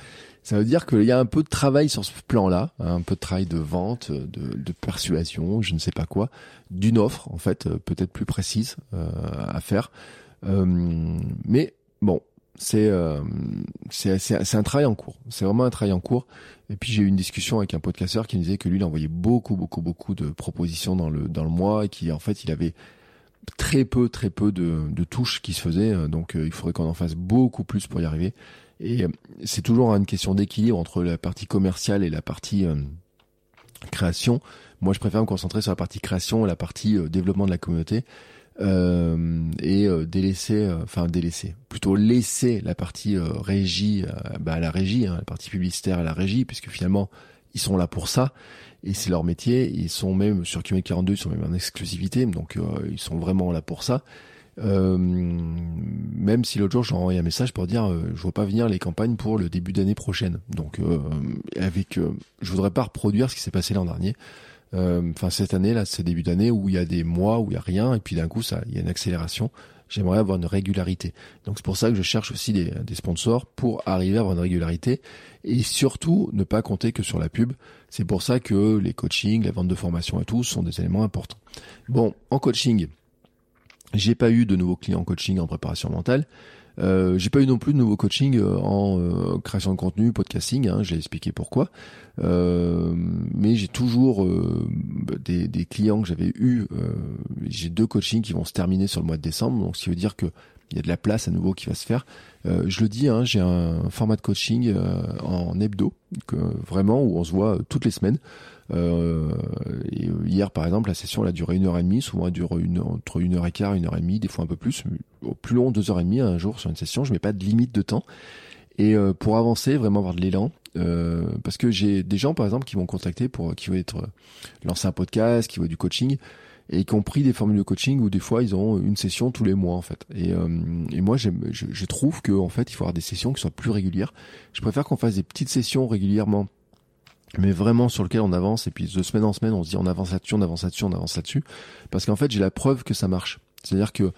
[SPEAKER 1] ça veut dire qu'il y a un peu de travail sur ce plan-là, hein, un peu de travail de vente, de, persuasion, je ne sais pas quoi, d'une offre en fait peut-être plus précise à faire. mais bon, c'est c'est un travail en cours. C'est vraiment un travail en cours. Et puis j'ai eu une discussion avec un podcasteur qui me disait que lui, il envoyait beaucoup, beaucoup, beaucoup de propositions dans le dans le mois et qui en fait, il avait très peu, très peu de, de touches qui se faisaient. Donc euh, il faudrait qu'on en fasse beaucoup plus pour y arriver. Et euh, c'est toujours une question d'équilibre entre la partie commerciale et la partie euh, création. Moi, je préfère me concentrer sur la partie création et la partie développement de la communauté euh, et euh, délaisser, euh, enfin délaisser, plutôt laisser la partie régie bah, à la régie, hein, la partie publicitaire à la régie, puisque finalement ils sont là pour ça et c'est leur métier. Ils sont même sur QM 42, ils sont même en exclusivité, donc ils sont vraiment là pour ça. Euh, même si l'autre jour j'ai envoyé un message pour dire euh, je vois pas venir les campagnes pour le début d'année prochaine. Donc euh, avec, je voudrais pas reproduire ce qui s'est passé l'an dernier. Euh, enfin cette année là, c'est début d'année où il y a des mois où il y a rien et puis d'un coup ça, il y a une accélération. j'aimerais avoir une régularité. Donc c'est pour ça que je cherche aussi des, des sponsors pour arriver à avoir une régularité et surtout ne pas compter que sur la pub. C'est pour ça que les coachings, la vente de formation et tout sont des éléments importants. Bon, en coaching, j'ai pas eu de nouveaux clients en coaching en préparation mentale. Euh, j'ai pas eu non plus de nouveaux coaching euh, en euh, création de contenu, podcasting. Hein, j'ai expliqué pourquoi. Euh, mais j'ai toujours euh, des, des, clients que j'avais eu. j'ai deux coachings qui vont se terminer sur le mois de décembre, donc ce qui veut dire que il y a de la place à nouveau qui va se faire. je le dis, hein, j'ai un format de coaching en hebdo, que, vraiment où on se voit toutes les semaines. Euh, et hier, par exemple, la session elle a duré une heure et demie. Souvent, elle dure une, entre une heure et quart, une heure et demie, des fois un peu plus. Au plus long, deux heures et demie un jour sur une session. Je mets pas de limite de temps. Et euh, pour avancer, vraiment avoir de l'élan, euh, parce que j'ai des gens, par exemple, qui vont contacter pour qui veulent être euh, lancer un podcast, qui veulent du coaching et qui ont pris des formules de coaching où des fois ils ont une session tous les mois en fait. Et, euh, et moi je, je, trouve que en fait il faut avoir des sessions qui soient plus régulières. Je préfère qu'on fasse des petites sessions régulièrement mais vraiment sur lequel on avance et puis de semaine en semaine on se dit on avance là-dessus, on avance là-dessus, on avance là-dessus parce qu'en fait j'ai la preuve que ça marche. C'est-à-dire que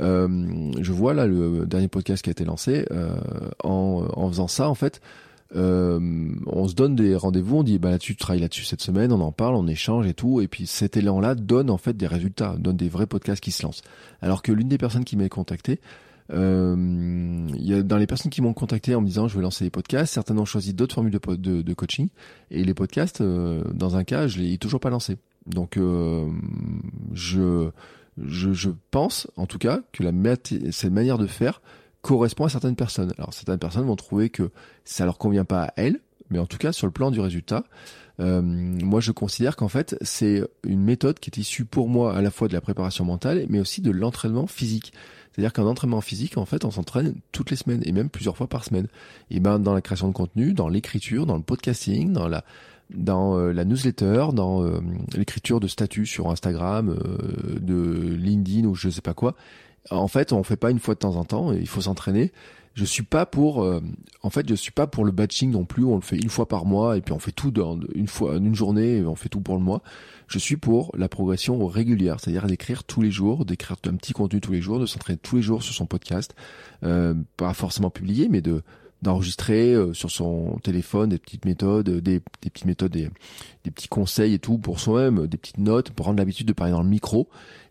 [SPEAKER 1] euh, je vois là le dernier podcast qui a été lancé euh, en, en faisant ça en fait. Euh, on se donne des rendez-vous, on dit bah là-dessus tu travailles là-dessus cette semaine, on en parle, on échange et tout, et puis cet élan-là donne en fait des résultats, donne des vrais podcasts qui se lancent. Alors que l'une des personnes qui m'a contacté, euh, y a dans les personnes qui m'ont contacté en me disant je vais lancer des podcasts, certains ont choisi d'autres formules de, coaching et les podcasts, euh, dans un cas, je l'ai toujours pas lancé. Donc euh, je, je, je pense en tout cas que la cette manière de faire correspond à certaines personnes. Alors certaines personnes vont trouver que ça leur convient pas à elles, mais en tout cas sur le plan du résultat, euh, moi je considère qu'en fait c'est une méthode qui est issue pour moi à la fois de la préparation mentale, mais aussi de l'entraînement physique. C'est-à-dire qu'un entraînement physique, en fait, on s'entraîne toutes les semaines et même plusieurs fois par semaine. Et ben dans la création de contenu, dans l'écriture, dans le podcasting, dans la euh, newsletter, dans euh, l'écriture de statut sur Instagram, euh, de LinkedIn ou je sais pas quoi. En fait, on fait pas une fois de temps en temps. Et il faut s'entraîner je suis pas pour euh, en fait je suis pas pour le batching non plus. On le fait une fois par mois et puis on fait tout dans une fois une journée et on fait tout pour le mois. Je suis pour la progression régulière c'est-à-dire d'écrire tous les jours d'écrire un petit contenu tous les jours de s'entraîner tous les jours sur son podcast. Euh, pas forcément publié mais de d'enregistrer euh, sur son téléphone des petites méthodes des, des petites méthodes des, des petits conseils et tout pour soi-même des petites notes pour rendre l'habitude de parler dans le micro.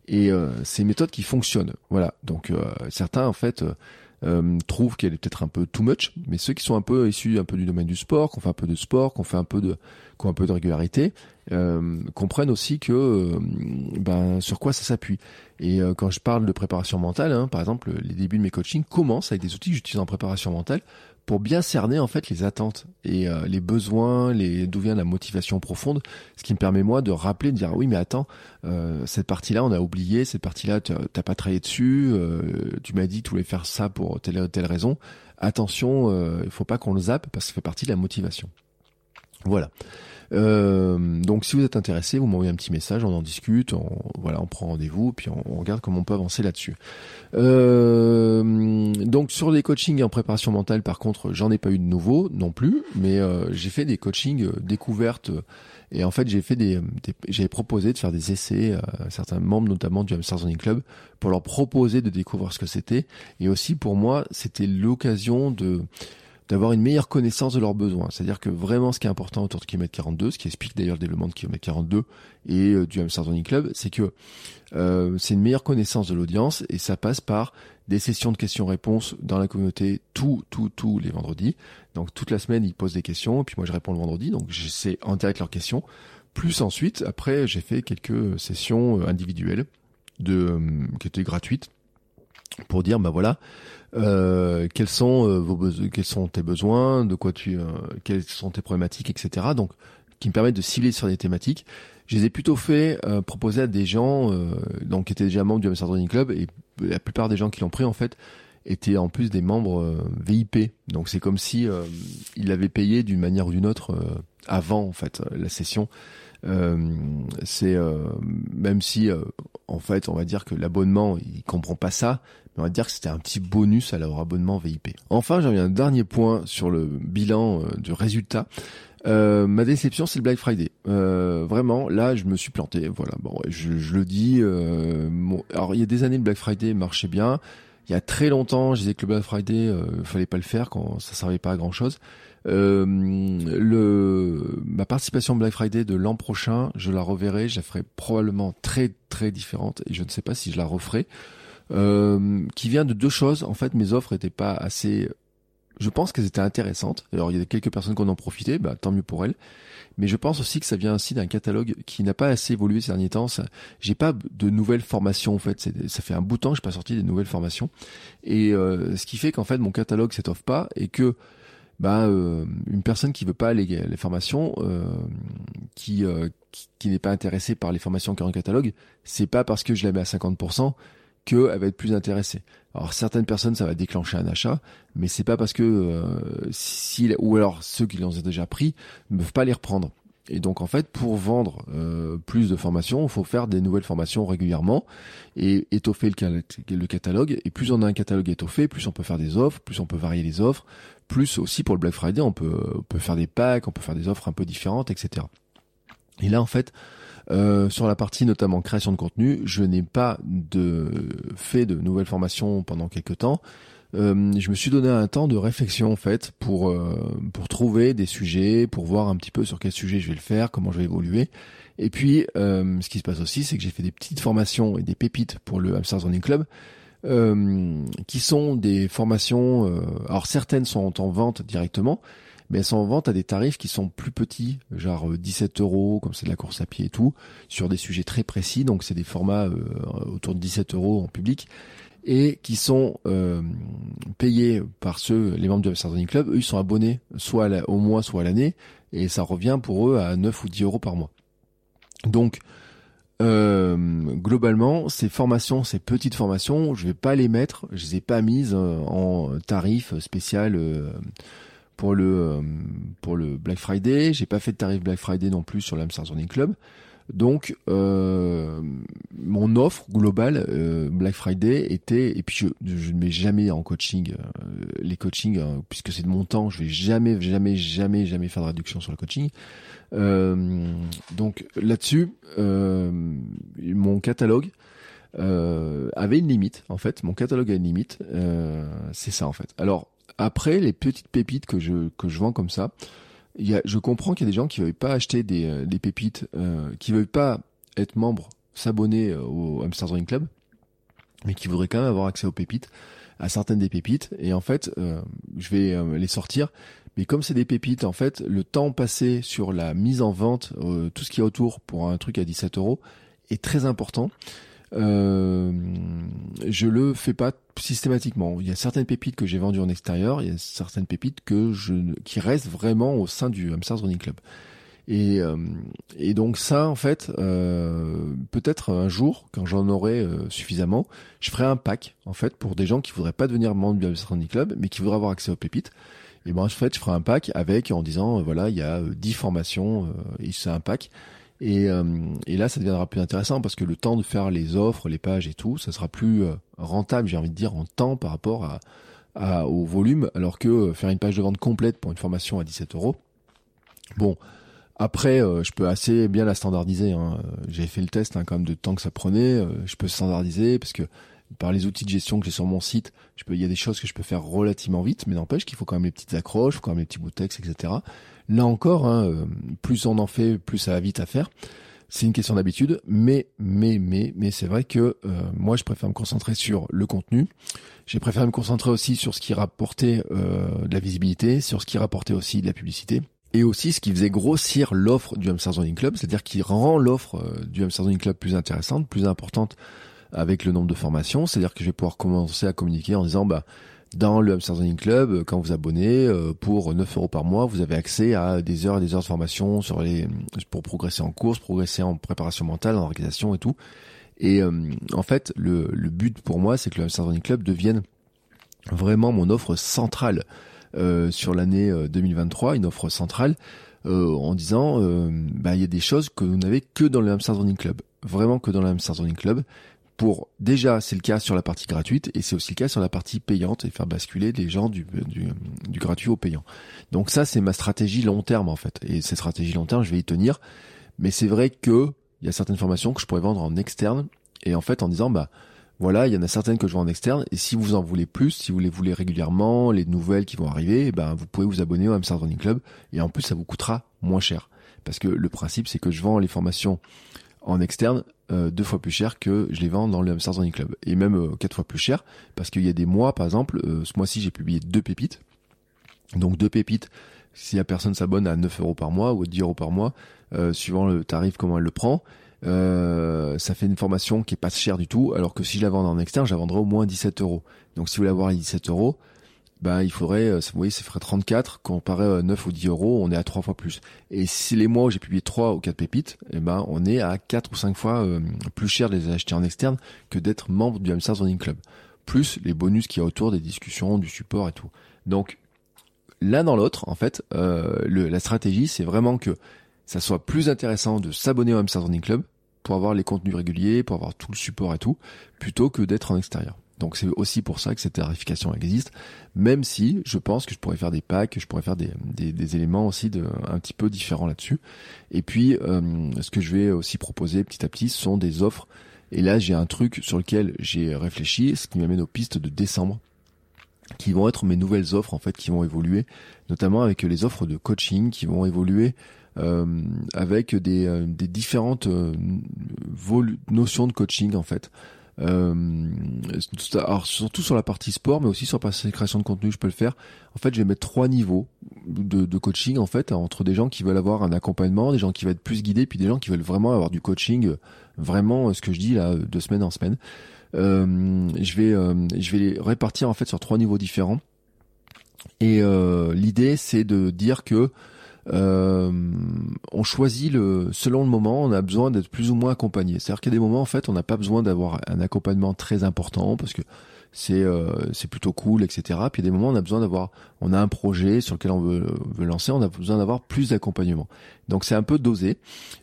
[SPEAKER 1] Et euh, c'est une méthode qui fonctionne. Voilà. Donc certains en fait euh, trouvent qu'elle est peut-être un peu too much, mais ceux qui sont un peu issus un peu du domaine du sport, qu'on fait un peu de sport, qu'on fait un peu de, qu'on un peu de régularité, euh, comprennent aussi que euh, ben sur quoi ça s'appuie. Et euh, quand je parle de préparation mentale, hein, par exemple, les débuts de mes coachings commencent avec des outils que j'utilise en préparation mentale pour bien cerner en fait les attentes et les besoins, d'où vient la motivation profonde, ce qui me permet moi de rappeler, de dire oui mais attends, cette partie-là on a oublié, cette partie-là t'as pas travaillé dessus, tu m'as dit tu voulais faire ça pour telle telle raison, attention, il faut pas qu'on le zappe parce que ça fait partie de la motivation. Voilà. Euh, donc si vous êtes intéressé, vous m'envoyez un petit message, on en discute, on, voilà, on prend rendez-vous, puis on, regarde comment on peut avancer là-dessus. Euh, donc sur les coachings en préparation mentale, par contre, j'en ai pas eu de nouveau non plus, mais euh, j'ai fait des coachings découvertes. Et en fait, j'ai fait des, proposé de faire des essais à certains membres, notamment du Hamster Zoning Club, pour leur proposer de découvrir ce que c'était. Et aussi pour moi, c'était l'occasion de d'avoir une meilleure connaissance de leurs besoins. C'est-à-dire que vraiment ce qui est important autour de Kilomètre 42, ce qui explique d'ailleurs le développement de Kilomètre 42 et euh, du Hamster Running Club, c'est que euh, c'est une meilleure connaissance de l'audience et ça passe par des sessions de questions-réponses dans la communauté tous, tous, tous les vendredis. Donc toute la semaine, ils posent des questions et puis moi je réponds le vendredi, donc j'essaie en direct leurs questions. Plus ensuite, après, j'ai fait quelques sessions euh, individuelles de, qui étaient gratuites pour dire bah voilà euh, quels sont euh, vos quels sont tes besoins, de quoi tu, euh, quelles sont tes problématiques, etc. Donc, qui me permettent de cibler sur des thématiques. Je les ai plutôt fait euh, proposer à des gens donc qui étaient déjà membres du Hamster Running Club et la plupart des gens qui l'ont pris en fait étaient en plus des membres VIP. Donc c'est comme si ils l'avaient payé d'une manière ou d'une autre avant en fait la session. c'est même si en fait on va dire que l'abonnement il comprend pas ça on va dire que c'était un petit bonus à leur abonnement VIP. Enfin, j'en viens un dernier point sur le bilan euh, du résultat. Euh, ma déception, c'est le Black Friday. Euh, vraiment, là, je me suis planté. Voilà, bon, je, je le dis. Euh, alors, il y a des années, le Black Friday marchait bien. Il y a très longtemps, je disais que le Black Friday, euh, fallait pas le faire quand ça servait pas à grand chose. Euh, le ma participation au Black Friday de l'an prochain, je la reverrai, je la ferai probablement très très différente et je ne sais pas si je la referai. Euh, qui vient de deux choses. En fait, mes offres étaient pas assez je pense qu'elles étaient intéressantes. Alors il y a quelques personnes qui en ont profité, bah, tant mieux pour elles. Mais je pense aussi que ça vient aussi d'un catalogue qui n'a pas assez évolué ces derniers temps. J'ai pas de nouvelles formations en fait. Ça fait un bout de temps que je suis pas sorti des nouvelles formations. Et euh, ce qui fait qu'en fait mon catalogue s'étoffe pas et que bah, euh, une personne qui veut pas les, formations, euh, qui, qui, qui n'est pas intéressée par les formations qui ont un catalogue, c'est pas parce que je la mets à 50% qu'elle va être plus intéressée. Alors certaines personnes, ça va déclencher un achat, mais c'est pas parce que euh, si ou alors ceux qui l'ont déjà pris ne peuvent pas les reprendre. Et donc en fait, pour vendre euh, plus de formations, il faut faire des nouvelles formations régulièrement et étoffer le, catalogue. Et plus on a un catalogue étoffé, plus on peut faire des offres, plus on peut varier les offres, plus aussi pour le Black Friday, on peut, on peut faire des packs, on peut faire des offres un peu différentes, etc. Et là en fait, euh, sur la partie notamment création de contenu, je n'ai pas de fait de nouvelles formations pendant quelques temps. Euh, je me suis donné un temps de réflexion en fait pour euh, pour trouver des sujets, pour voir un petit peu sur quel sujet je vais le faire, comment je vais évoluer. Et puis, ce qui se passe aussi, c'est que j'ai fait des petites formations et des pépites pour le Hamsters Running Club, qui sont des formations. alors certaines sont en vente directement, mais elles sont en vente à des tarifs qui sont plus petits, genre 17 euh, euros, comme c'est de la course à pied et tout, sur des sujets très précis, donc c'est des formats euh, autour de 17 euros en public, et qui sont euh, payés par ceux, les membres du Hamster Club, eux ils sont abonnés soit au mois, soit à l'année, et ça revient pour eux à 9 ou 10 euros par mois. Donc, euh, globalement, ces formations, ces petites formations, je vais pas les mettre, je les ai pas mises en tarif spécial pour le euh, pour le Black Friday. J'ai pas fait de tarif Black Friday non plus sur l'Amsterdam Running Club. Donc euh, mon offre globale euh, Black Friday était et puis je, je ne mets jamais en coaching les coachings puisque c'est de mon temps, je vais jamais jamais jamais jamais faire de réduction sur le coaching. donc là-dessus mon catalogue avait une limite en fait. Mon catalogue a une limite. c'est ça en fait. Alors après, les petites pépites que je que je vends comme ça, y a, je comprends qu'il y a des gens qui veulent pas acheter des, euh, des pépites, euh, qui veulent pas être membres, s'abonner euh, au Running Club, mais qui voudraient quand même avoir accès aux pépites, à certaines des pépites. Et en fait, euh, je vais les sortir. Mais comme c'est des pépites, en fait, le temps passé sur la mise en vente, tout ce qui est autour pour un truc à 17 euros, est très important. Euh, je le fais pas systématiquement. Il y a certaines pépites que j'ai vendues en extérieur, il y a certaines pépites que je qui restent vraiment au sein du Hamsters Running Club. Et, euh, et donc ça, en fait, euh, peut-être un jour, quand j'en aurai euh, suffisamment, je ferai un pack, en fait, pour des gens qui voudraient pas devenir membres du Hamsters Running Club, mais qui voudraient avoir accès aux pépites. Et ben, en fait, je ferai un pack avec, en disant, voilà, il y a 10 formations, et c'est un pack. Et, euh, et, là, ça deviendra plus intéressant parce que le temps de faire les offres, les pages et tout, ça sera plus euh, rentable, j'ai envie de dire, en temps par rapport à, à, au volume, alors que euh, faire une page de vente complète pour une formation à 17 euros. Bon, après, je peux assez bien la standardiser. Hein. J'ai fait le test hein, quand même de temps que ça prenait. je peux standardiser parce que par les outils de gestion que j'ai sur mon site, je peux, il y a des choses que je peux faire relativement vite, mais n'empêche qu'il faut quand même les petites accroches, faut quand même les petits bouts de texte, etc. Là encore, hein, euh, plus on en fait, plus ça va vite à faire. C'est une question d'habitude, mais mais mais mais c'est vrai que euh, moi je préfère me concentrer sur le contenu. J'ai préféré me concentrer aussi sur ce qui rapportait euh, de la visibilité, sur ce qui rapportait aussi de la publicité, et aussi ce qui faisait grossir l'offre du Hamster Zoning Club, c'est-à-dire qui rend l'offre du Hamster Zoning Club plus intéressante, plus importante avec le nombre de formations. C'est-à-dire que je vais pouvoir commencer à communiquer en disant bah dans le Hamster Running Club, quand vous abonnez, euh, pour 9 euros par mois, vous avez accès à des heures et des heures de formation sur les, pour progresser en course, progresser en préparation mentale, en organisation et tout. Et euh, en fait, le, le but pour moi, c'est que le Hamster Running Club devienne vraiment mon offre centrale euh, sur l'année 2023, une offre centrale, en disant, bah il y a des choses que vous n'avez que dans le Hamster Running Club, vraiment que dans le Hamster Running Club pour déjà c'est le cas sur la partie gratuite et c'est aussi le cas sur la partie payante et faire basculer les gens du, du, gratuit au payant. Donc ça c'est ma stratégie long terme en fait et cette stratégie long terme je vais y tenir. Mais c'est vrai que il y a certaines formations que je pourrais vendre en externe et en fait en disant bah voilà, il y en a certaines que je vends en externe, et si vous en voulez plus, si vous les voulez régulièrement, les nouvelles qui vont arriver, eh ben vous pouvez vous abonner au Hamster Running Club, et en plus ça vous coûtera moins cher. Parce que le principe c'est que je vends les formations en externe euh, deux fois plus cher que je les vends dans le Hamster Running Club. Et même euh, quatre fois plus cher, parce qu'il y a des mois, par exemple, euh, ce mois-ci j'ai publié deux pépites. Donc deux pépites, si la personne s'abonne à 9 euros par mois ou à 10 euros par mois, suivant le tarif, comment elle le prend, ça fait une formation qui est pas chère du tout, alors que si je la vends en externe, je la vendrais au moins 17 euros. Donc si vous voulez avoir les 17 euros, ben il faudrait, euh, vous voyez, ça ferait 34, comparé à 9 ou 10 euros, on est à 3 fois plus. Et si les mois où j'ai publié 3 ou 4 pépites, eh ben on est à 4 ou 5 fois euh, plus cher de les acheter en externe que d'être membre du Hamster Running Club. Plus les bonus qu'il y a autour des discussions, du support et tout. Donc l'un dans l'autre, en fait, euh, la stratégie, c'est vraiment que ça soit plus intéressant de s'abonner au Hamster Running Club pour avoir les contenus réguliers, pour avoir tout le support et tout, plutôt que d'être en extérieur. Donc c'est aussi pour ça que cette tarification existe, même si je pense que je pourrais faire des packs, je pourrais faire des, des, des éléments aussi de, un petit peu différents là-dessus. Et puis euh, ce que je vais aussi proposer petit à petit sont des offres. Et là j'ai un truc sur lequel j'ai réfléchi, ce qui m'amène aux pistes de décembre qui vont être mes nouvelles offres en fait qui vont évoluer, notamment avec les offres de coaching qui vont évoluer euh, avec des, euh, des différentes euh, notions de coaching en fait. Euh, surtout sur la partie sport, mais aussi sur la partie création de contenu, je peux le faire. En fait, je vais mettre trois niveaux de, coaching en fait entre des gens qui veulent avoir un accompagnement, des gens qui veulent être plus guidés, puis des gens qui veulent vraiment avoir du coaching, vraiment ce que je dis là, de semaine en semaine. Euh, je vais je vais les répartir en fait sur trois niveaux différents. Et l'idée c'est de dire que euh, on choisit le selon le moment, on a besoin d'être plus ou moins accompagné. C'est-à-dire qu'il y a des moments en fait, on n'a pas besoin d'avoir un accompagnement très important parce que c'est euh, c'est plutôt cool, etc. Puis il y a des moments, on a besoin d'avoir, on a un projet sur lequel on veut, veut lancer, on a besoin d'avoir plus d'accompagnement. Donc c'est un peu dosé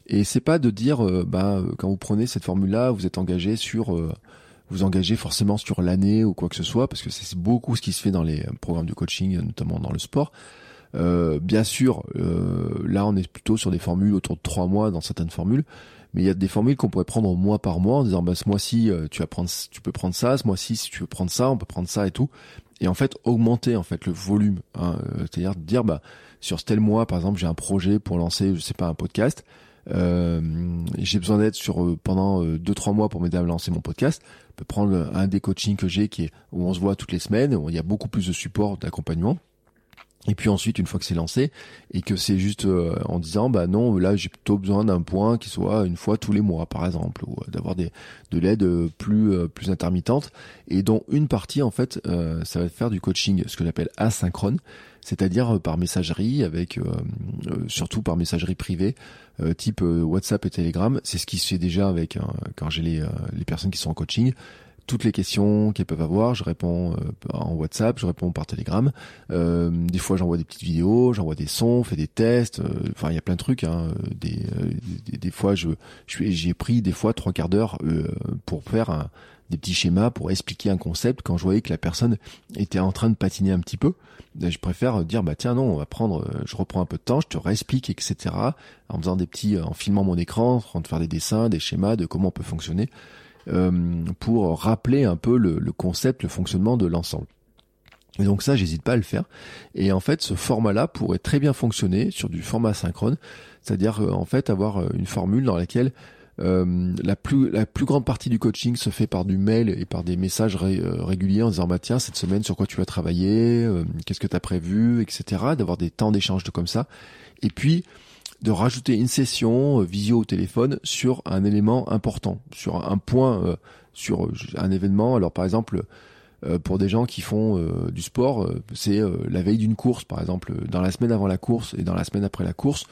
[SPEAKER 1] et c'est pas de dire, euh, bah quand vous prenez cette formule-là, vous êtes engagé sur vous engagez forcément sur l'année ou quoi que ce soit, parce que c'est beaucoup ce qui se fait dans les programmes de coaching, notamment dans le sport. Euh, bien sûr, euh, là on est plutôt sur des formules autour de trois mois dans certaines formules, mais il y a des formules qu'on pourrait prendre mois par mois en disant bah ce mois-ci euh, tu tu peux prendre ça, ce mois-ci si tu veux prendre ça, on peut prendre ça et tout, et en fait augmenter en fait le volume, hein, c'est-à-dire dire bah sur tel mois par exemple j'ai un projet pour lancer je sais pas un podcast, euh, j'ai besoin d'être sur pendant deux trois mois pour m'aider à lancer mon podcast. Je peux prendre un des coachings que j'ai qui est où on se voit toutes les semaines, où il y a beaucoup plus de support, d'accompagnement. Et puis ensuite, une fois que c'est lancé et que c'est juste euh, en disant, bah non, là j'ai plutôt besoin d'un point qui soit une fois tous les mois, par exemple, ou euh, d'avoir des de l'aide plus euh, plus intermittente et dont une partie en fait, ça va faire du coaching, ce que j'appelle asynchrone, c'est-à-dire par messagerie, avec surtout par messagerie privée, type WhatsApp et Telegram. C'est ce qui se fait déjà avec quand j'ai les les personnes qui sont en coaching toutes les questions qu'elles peuvent avoir. Je réponds euh, en WhatsApp, je réponds par Telegram. Euh, des fois, j'envoie des petites vidéos, j'envoie des sons, fais des tests. Euh, enfin, il y a plein de trucs. Hein. Des, des, fois, je j'ai pris des fois trois quarts d'heure pour faire des petits schémas pour expliquer un concept quand je voyais que la personne était en train de patiner un petit peu. Je préfère dire bah tiens non on va prendre, je reprends un peu de temps, je te réexplique etc. En faisant des petits, en filmant mon écran, en train de faire des dessins, des schémas de comment on peut fonctionner. Euh, pour rappeler un peu le, concept, le fonctionnement de l'ensemble. Et donc ça, j'hésite pas à le faire. Et en fait, ce format-là pourrait très bien fonctionner sur du format synchrone, c'est-à-dire euh, en fait avoir euh, une formule dans laquelle la plus la plus grande partie du coaching se fait par du mail et par des messages réguliers en disant bah tiens cette semaine sur quoi tu vas travailler, qu'est-ce que tu as prévu, etc. D'avoir des temps d'échange de comme ça. Et puis de rajouter une session euh, visio au téléphone sur un élément important, sur un point, euh, sur euh, un événement. Alors par exemple, pour des gens qui font du sport, c'est la veille d'une course, par exemple, dans la semaine avant la course et dans la semaine après la course,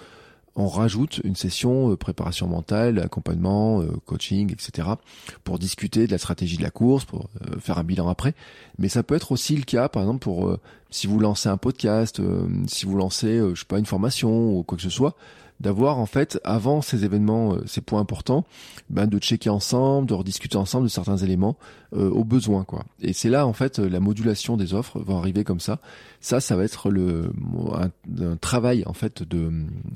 [SPEAKER 1] on rajoute une session préparation mentale, accompagnement, coaching, etc. pour discuter de la stratégie de la course, pour faire un bilan après. Mais ça peut être aussi le cas, par exemple, pour si vous lancez un podcast, si vous lancez, je sais pas, une formation ou quoi que ce soit, d'avoir en fait avant ces événements, euh, ces points importants, ben, de checker ensemble, de rediscuter ensemble de certains éléments euh, au besoin quoi. Et c'est là en fait la modulation des offres va arriver comme ça. Ça, ça va être le un, travail en fait de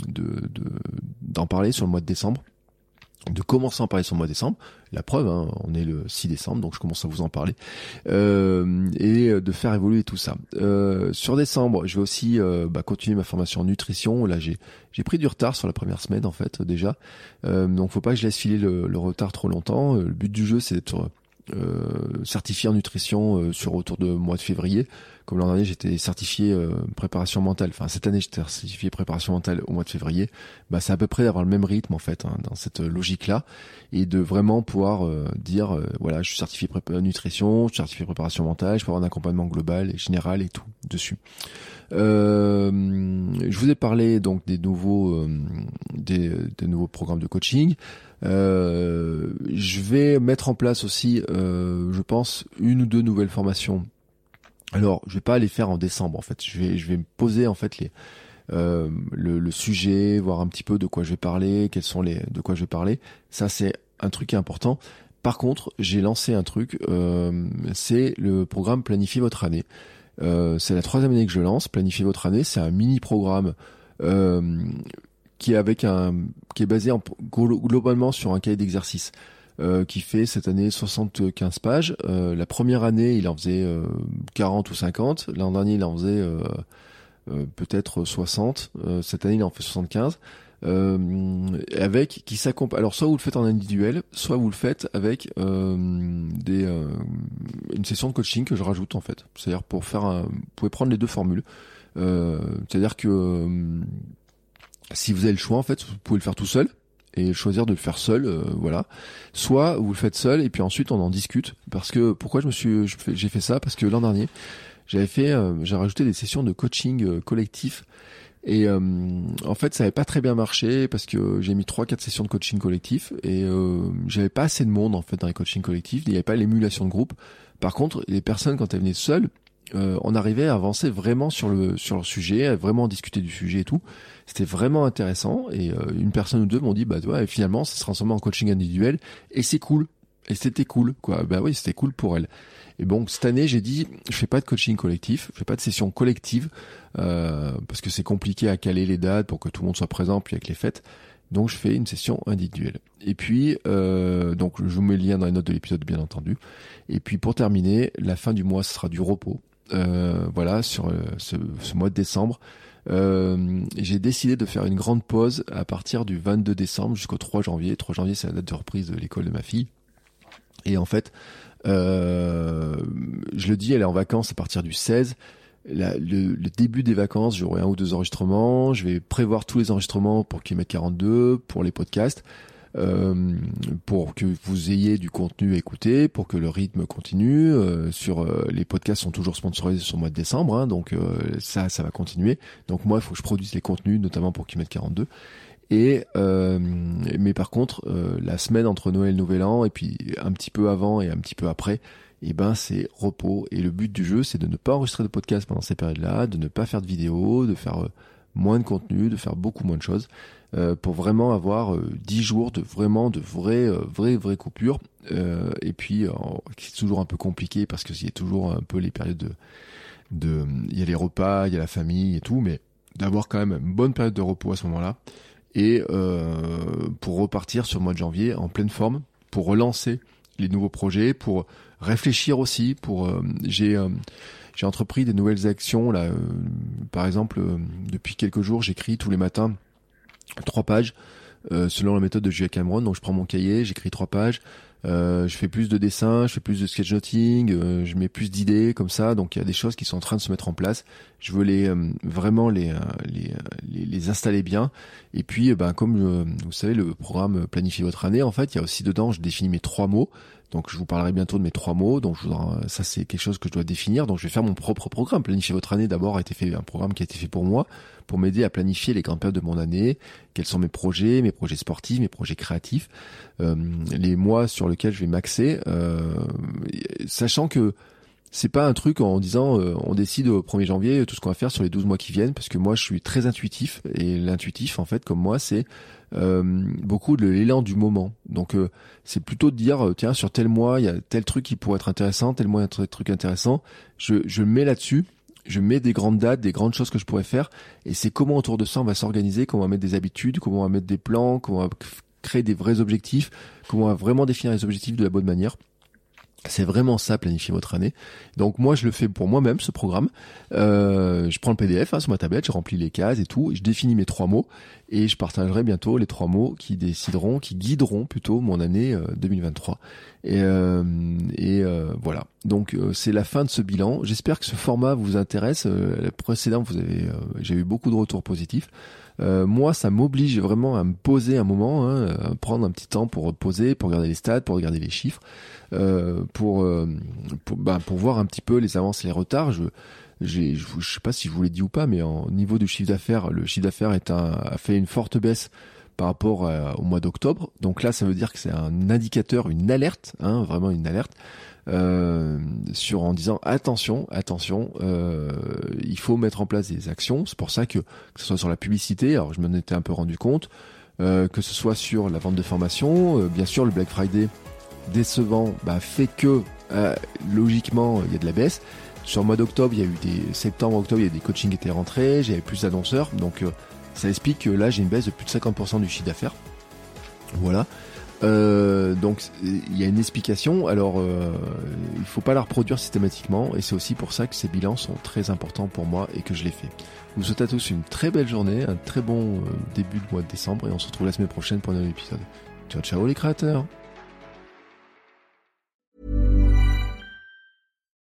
[SPEAKER 1] d'en de, parler sur le mois de décembre de commencer à en parler sur le mois de décembre. La preuve, hein, on est le 6 décembre, donc je commence à vous en parler. Euh, et de faire évoluer tout ça. Euh, sur décembre, je vais aussi euh, bah, continuer ma formation en nutrition. Là, j'ai pris du retard sur la première semaine, en fait, déjà. Euh, donc, faut pas que je laisse filer le, le retard trop longtemps. Le but du jeu, c'est d'être certifié en nutrition sur autour de mois de février. Comme l'an dernier, j'étais certifié euh, préparation mentale. Enfin, cette année, j'étais certifié préparation mentale au mois de février. Bah, c'est à peu près d'avoir le même rythme en fait hein, dans cette logique-là et de vraiment pouvoir dire voilà, je suis certifié nutrition, je suis certifié préparation mentale, je peux avoir un accompagnement global et général et tout dessus. Euh, je vous ai parlé donc des nouveaux des, nouveaux programmes de coaching. Euh, je vais mettre en place aussi, euh, je pense, une ou deux nouvelles formations. Alors, je vais pas les faire en décembre en fait. Je vais, me poser en fait euh, le, sujet, voir un petit peu de quoi je vais parler, quels sont les, de quoi je vais parler. Ça, c'est un truc important. Par contre, j'ai lancé un truc, euh, c'est le programme Planifier votre année. Euh, c'est la troisième année que je lance. Planifier votre année, c'est un mini programme qui est avec un qui est basé en, globalement sur un cahier d'exercice euh, qui fait cette année 75 pages. Euh, la première année, il en faisait 40 euh, ou 50. L'an dernier, il en faisait peut-être 60. cette année, il en fait 75. avec qui s'accompagne. Alors soit vous le faites en individuel, soit vous le faites avec des une session de coaching que je rajoute en fait. C'est-à-dire pour faire un, vous pouvez prendre les deux formules. C'est-à-dire que si vous avez le choix, en fait, vous pouvez le faire tout seul et choisir de le faire seul, euh, voilà. Soit vous le faites seul et puis ensuite on en discute. Parce que pourquoi je me suis, j'ai fait ça? Parce que l'an dernier, j'avais fait, euh, j'ai rajouté des sessions de coaching euh, collectif et en fait ça n'avait pas très bien marché parce que j'ai mis trois quatre sessions de coaching collectif et j'avais pas assez de monde en fait dans les coachings collectifs. Il n'y avait pas l'émulation de groupe. Par contre, les personnes quand elles venaient seules, on arrivait à avancer vraiment sur le sur le sujet, à vraiment discuter du sujet et tout. C'était vraiment intéressant et euh, une personne ou deux m'ont dit bah ouais, finalement ça se transforme en coaching individuel et c'est cool. Et c'était cool quoi. Bah oui, c'était cool pour elle. Et bon, cette année, j'ai dit, je fais pas de coaching collectif, je fais pas de session collective euh, parce que c'est compliqué à caler les dates pour que tout le monde soit présent puis avec les fêtes. Donc je fais une session individuelle. Et puis euh, donc je vous mets le lien dans les notes de l'épisode bien entendu. Et puis pour terminer, la fin du mois ce sera du repos. Euh, voilà sur euh, ce, mois de décembre. Euh, j'ai décidé de faire une grande pause à partir du 22 décembre jusqu'au 3 janvier. 3 janvier, c'est la date de reprise de l'école de ma fille. Et en fait, je le dis, elle est en vacances à partir du 16. le, le, début des vacances, j'aurai un ou deux enregistrements. Je vais prévoir tous les enregistrements pour qu'ils mettent 42 pour les podcasts. Euh, pour que vous ayez du contenu à écouter, pour que le rythme continue. Euh, sur euh, les podcasts sont toujours sponsorisés sur le mois de décembre, hein, donc ça, ça va continuer. Donc moi, il faut que je produise les contenus, notamment pour Kimet 42. Et mais par contre, la semaine entre Noël Nouvel An, et puis un petit peu avant et un petit peu après, et eh ben c'est repos. Et le but du jeu, c'est de ne pas enregistrer de podcast pendant ces périodes-là, de ne pas faire de vidéos, de faire moins de contenu, de faire beaucoup moins de choses, euh, pour vraiment avoir euh, 10 jours de vraiment de vraies, euh, vraies, vraies coupures. Euh, et puis, c'est toujours un peu compliqué parce qu'il y a toujours un peu les périodes de, de, il y a les repas, il y a la famille et tout, mais d'avoir quand même une bonne période de repos à ce moment-là et pour repartir sur le mois de janvier en pleine forme, pour relancer les nouveaux projets, pour réfléchir aussi, pour j'ai j'ai entrepris des nouvelles actions là. Euh, par exemple, euh, depuis quelques jours, j'écris tous les matins trois pages euh, selon la méthode de Julia Cameron. Donc je prends mon cahier, j'écris trois pages. je fais plus de dessins, je fais plus de sketchnoting, je mets plus d'idées comme ça. Donc il y a des choses qui sont en train de se mettre en place. Je veux les vraiment les, les, les, installer bien. Et puis, ben comme vous savez, le programme Planifier votre année, en fait, il y a aussi dedans, je définis mes trois mots. Donc je vous parlerai bientôt de mes trois mots. Donc je ça c'est quelque chose que je dois définir. Donc je vais faire mon propre programme. Planifier votre année d'abord a été fait un programme qui a été fait pour moi pour m'aider à planifier les grandes périodes de mon année. Quels sont mes projets, mes projets sportifs, mes projets créatifs, euh, les mois sur lesquels je vais m'axer, euh, sachant que c'est pas un truc en disant euh, on décide au 1er janvier tout ce qu'on va faire sur les 12 mois qui viennent parce que moi je suis très intuitif et l'intuitif en fait comme moi c'est euh, beaucoup de l'élan du moment. Donc euh, c'est plutôt de dire tiens sur tel mois il y a tel truc qui pourrait être intéressant, tel mois il y a tel truc intéressant, je je mets là-dessus. Je mets des grandes dates, des grandes choses que je pourrais faire, et c'est comment autour de ça on va s'organiser, comment on va mettre des habitudes, comment on va mettre des plans, comment on va créer des vrais objectifs, comment on va vraiment définir les objectifs de la bonne manière. C'est vraiment ça, planifier votre année. Donc moi, je le fais pour moi-même, ce programme. Euh, je prends le PDF hein, sur ma tablette, je remplis les cases et tout, je définis mes trois mots et je partagerai bientôt les trois mots qui décideront, qui guideront plutôt mon année 2023. Euh, et, euh, voilà. Donc c'est la fin de ce bilan. J'espère que ce format vous intéresse. le précédent, vous avez, j'ai eu beaucoup de retours positifs. moi, ça m'oblige vraiment à me poser un moment, hein, à prendre un petit temps pour poser, pour regarder les stats, pour regarder les chiffres. Euh, pour euh, bah, pour voir un petit peu les avances et les retards. J'ai, je, sais pas si je vous l'ai dit ou pas, mais en niveau du chiffre d'affaires, le chiffre d'affaires est un, a fait une forte baisse par rapport au mois d'octobre. Donc là, ça veut dire que c'est un indicateur, une alerte, hein, vraiment une alerte. Euh, sur en disant attention, attention, euh, il faut mettre en place des actions. C'est pour ça que que ce soit sur la publicité, alors je m'en étais un peu rendu compte, euh, que ce soit sur la vente de formation, bien sûr le Black Friday décevant bah, fait que euh, logiquement il y a de la baisse. Sur le mois d'octobre, il y a eu des septembre, octobre, il y a des coachings qui étaient rentrés, j'avais plus d'annonceurs, donc euh, ça explique que là j'ai une baisse de plus de 50% du chiffre d'affaires. Voilà. Euh, donc il y a une explication. Alors euh, il faut pas la reproduire systématiquement et c'est aussi pour ça que ces bilans sont très importants pour moi et que je les fais. Je vous souhaite à tous une très belle journée, un très bon début de mois de décembre et on se retrouve la semaine prochaine pour un nouvel épisode. Ciao ciao les créateurs